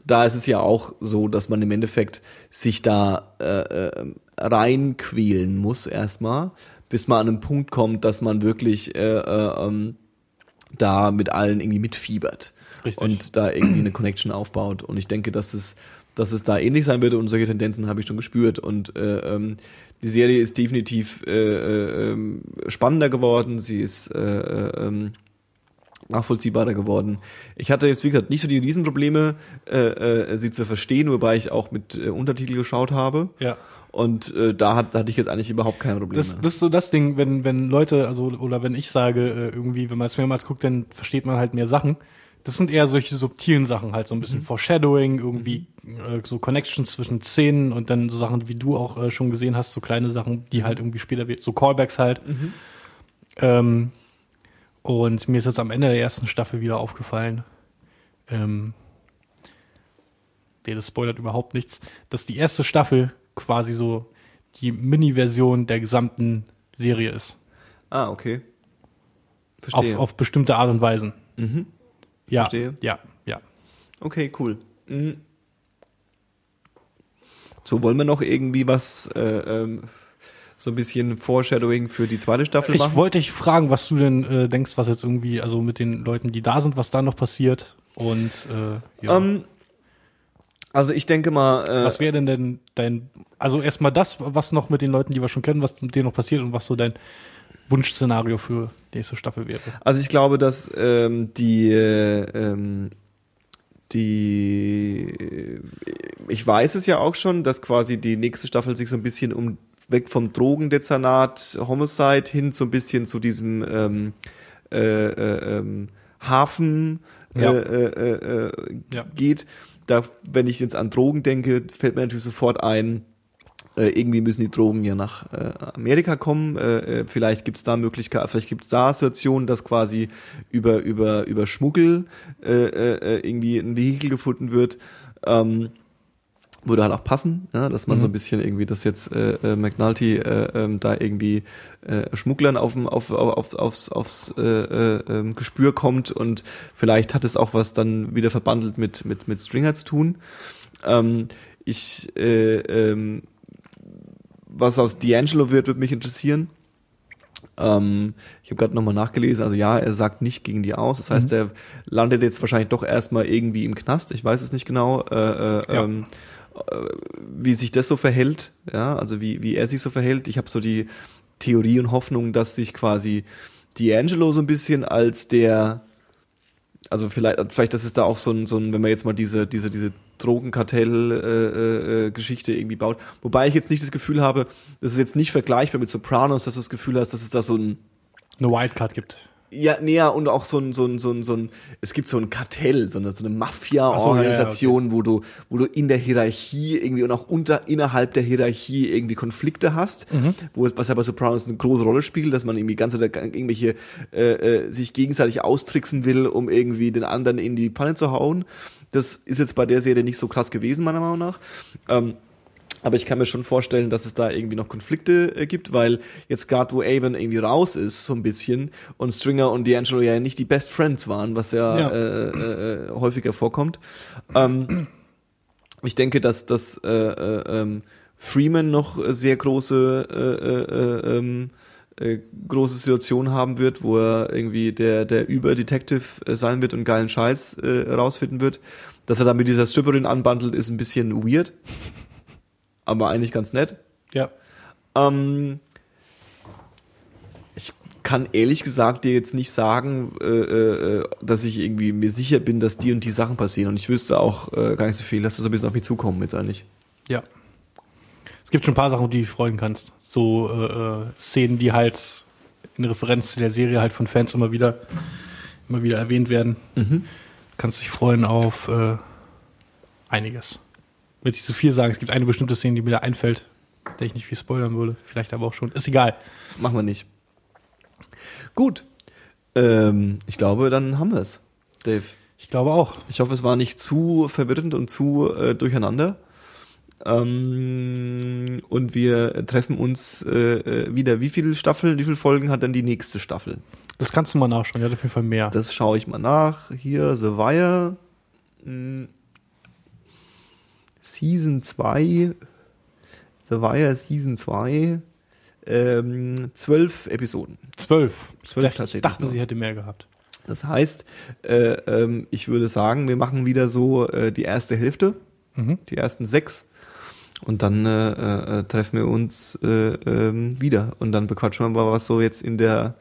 da ist es ja auch so, dass man im Endeffekt sich da äh, äh, reinquälen muss erstmal, bis man an einen Punkt kommt, dass man wirklich äh, äh, ähm, da mit allen irgendwie mitfiebert Richtig. und da irgendwie eine Connection aufbaut. Und ich denke, dass es, dass es da ähnlich sein wird und solche Tendenzen habe ich schon gespürt. Und äh, ähm, die Serie ist definitiv äh, äh, ähm, spannender geworden. Sie ist äh, äh, ähm, nachvollziehbarer geworden. Ich hatte jetzt, wie gesagt, nicht so die Riesenprobleme, äh, äh, sie zu verstehen, wobei ich auch mit äh, Untertitel geschaut habe. Ja. Und äh, da, hat, da hatte ich jetzt eigentlich überhaupt keine Probleme. Das, das ist so das Ding, wenn, wenn Leute, also, oder wenn ich sage, äh, irgendwie, wenn man es mehrmals guckt, dann versteht man halt mehr Sachen. Das sind eher solche subtilen Sachen, halt so ein bisschen Foreshadowing, irgendwie äh, so Connections zwischen Szenen und dann so Sachen, wie du auch äh, schon gesehen hast, so kleine Sachen, die halt irgendwie später, wird- so Callbacks halt. Ähm, und mir ist jetzt am Ende der ersten Staffel wieder aufgefallen, ähm, nee, das spoilert überhaupt nichts, dass die erste Staffel quasi so die Mini-Version der gesamten Serie ist. ah, okay. Auf, Verstehe. auf bestimmte Art und Weisen. Mhm. Ja, Verstehe. ja, ja. Okay, cool. Mhm. So, wollen wir noch irgendwie was, äh, ähm, so ein bisschen Foreshadowing für die zweite Staffel Ich machen? wollte dich fragen, was du denn äh, denkst, was jetzt irgendwie, also mit den Leuten, die da sind, was da noch passiert und äh, ja. Ähm, also ich denke mal, äh, was wäre denn denn dein, also erstmal das, was noch mit den Leuten, die wir schon kennen, was mit denen noch passiert und was so dein Wunschszenario für die nächste Staffel wäre. Also ich glaube, dass ähm, die äh, ähm, die äh, ich weiß es ja auch schon, dass quasi die nächste Staffel sich so ein bisschen um weg vom Drogendezernat Homicide hin so ein bisschen zu diesem ähm, äh, äh, ähm, Hafen Ja. äh, äh, äh, Ja. geht. Da, wenn ich jetzt an Drogen denke, fällt mir natürlich sofort ein, äh, irgendwie müssen die Drogen ja nach äh, Amerika kommen. Äh, äh, vielleicht gibt's da Möglichkeiten, vielleicht gibt's da Situationen, dass quasi über über über Schmuggel äh, äh, irgendwie ein Vehikel gefunden wird. Ähm, würde halt auch passen, ja, dass man Mhm. so ein bisschen irgendwie, dass jetzt äh, äh, McNulty äh, ähm, da irgendwie äh, Schmugglern auf, auf, auf, aufs, aufs äh, äh, ähm, Gespür kommt und vielleicht hat es auch was dann wieder verbandelt mit, mit, mit Stringer zu tun. Ähm, ich, äh, ähm, was aus D'Angelo wird, wird mich interessieren. Ähm, ich habe gerade nochmal nachgelesen, also ja, er sagt nicht gegen die aus. Das heißt, er landet jetzt wahrscheinlich doch erstmal irgendwie im Knast. Ich weiß es nicht genau, äh, äh, Ja. ähm, äh, wie sich das so verhält, ja, also wie, wie er sich so verhält. Ich habe so die Theorie und Hoffnung, dass sich quasi D'Angelo so ein bisschen als der also vielleicht, vielleicht, das ist da auch so ein, so ein, wenn man jetzt mal diese, diese, diese Drogenkartell-Geschichte äh, äh, irgendwie baut. Wobei ich jetzt nicht das Gefühl habe, das ist jetzt nicht vergleichbar mit Sopranos, dass du das Gefühl hast, dass es da so ein, Eine Wildcard gibt. Ja, näher und auch so ein, so ein, so ein, so ein, es gibt so ein Kartell, so eine, so eine Mafia-Organisation, wo du, wo du in der Hierarchie irgendwie und auch unter, innerhalb der Hierarchie irgendwie Konflikte hast, wo es, was ja bei Sopranos eine große Rolle spielt, dass man irgendwie ganze irgendwelche, äh, äh, sich gegenseitig austricksen will, um irgendwie den anderen in die Panne zu hauen. Das ist jetzt bei der Serie nicht so krass gewesen, meiner Meinung nach. Ähm, aber ich kann mir schon vorstellen, dass es da irgendwie noch Konflikte äh, gibt, weil jetzt gerade wo Avon irgendwie raus ist, so ein bisschen, und Stringer und D'Angelo ja nicht die Best Friends waren, was ja, Ja. Äh, äh, äh, häufiger vorkommt. Ähm, ich denke, dass dass äh, äh, ähm, Freeman noch sehr große äh, äh, äh, ähm, äh, große Situation haben wird, wo er irgendwie der der Über-Detective äh, sein wird und geilen Scheiß äh, rausfinden wird. Dass er da mit dieser Stripperin anbandelt, ist ein bisschen weird aber eigentlich ganz nett. Ja. Ähm, ich kann ehrlich gesagt dir jetzt nicht sagen, äh, äh, dass ich irgendwie mir sicher bin, dass die und die Sachen passieren. Und ich wüsste auch äh, gar nicht so viel. Lass das so ein bisschen auf mich zukommen jetzt eigentlich. Ja. Es gibt schon ein paar Sachen, die du dich freuen kannst. So äh, äh, Szenen, die halt in Referenz zu der Serie halt von Fans immer wieder immer wieder erwähnt werden. Kannst dich freuen auf äh, einiges. Will ich zu viel sagen, es gibt eine bestimmte Szene, die mir da einfällt, der ich nicht viel spoilern würde. Vielleicht aber auch schon. Ist egal. Machen wir nicht. Gut. Ähm, ich glaube, dann haben wir es, Dave. Ich glaube auch. Ich hoffe, es war nicht zu verwirrend und zu äh, durcheinander. Ähm, und wir treffen uns äh, äh, wieder. Wie viele Staffeln, wie viele Folgen hat denn die nächste Staffel? Das kannst du mal nachschauen. Ja, auf jeden Fall mehr. Das schaue ich mal nach. Hier, The Wire. Hm. Season 2. The Wire Season 2. Ähm, zwölf Episoden. Zwölf. Zwölf Ich tatsächlich dachte, nur. sie hätte mehr gehabt. Das heißt, äh, ähm, ich würde sagen, wir machen wieder so äh, die erste Hälfte, Mhm. die ersten sechs. Und dann äh, äh, treffen wir uns äh, ähm, wieder. Und dann bequatschen wir mal, was so jetzt in der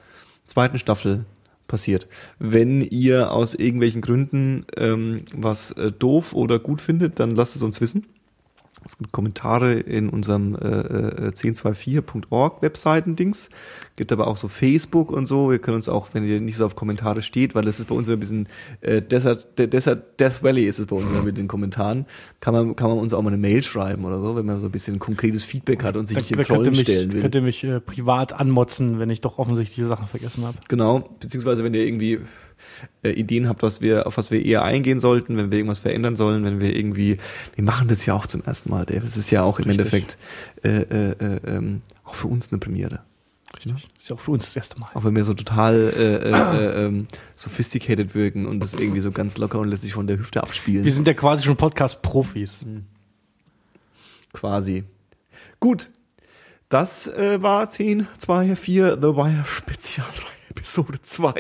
zweiten Staffel passiert. Wenn ihr aus irgendwelchen Gründen ähm, was äh, doof oder gut findet, dann lasst es uns wissen. Es gibt Kommentare in unserem äh, äh, 1024.org Webseiten-Dings. Gibt aber auch so Facebook und so. Wir können uns auch, wenn ihr nicht so auf Kommentare steht, weil das ist bei uns immer ein bisschen äh, Desert, Desert, Death Valley ist es bei uns immer mit den Kommentaren, kann man, kann man uns auch mal eine Mail schreiben oder so, wenn man so ein bisschen konkretes Feedback hat und sich nicht in Trollen mich, stellen will. könnte mich äh, privat anmotzen, wenn ich doch offensichtliche Sachen vergessen habe. Genau, beziehungsweise wenn ihr irgendwie äh, Ideen habt, was wir, auf was wir eher eingehen sollten, wenn wir irgendwas verändern sollen, wenn wir irgendwie, wir machen das ja auch zum ersten Mal, Dave. Es ist ja auch im Richtig. Endeffekt äh, äh, äh, ähm, auch für uns eine Premiere. Richtig. Ist ja auch für uns das erste Mal. Auch wenn wir so total äh, äh, äh, ähm, sophisticated wirken und das irgendwie so ganz locker und lässig von der Hüfte abspielen. Wir sind ja quasi schon Podcast-Profis. quasi. Gut. Das äh, war 10, 2, 4, The Wire Spezialreihe, Episode 2.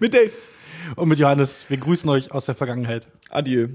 Mit Dave. Und mit Johannes, wir grüßen euch aus der Vergangenheit. Adieu.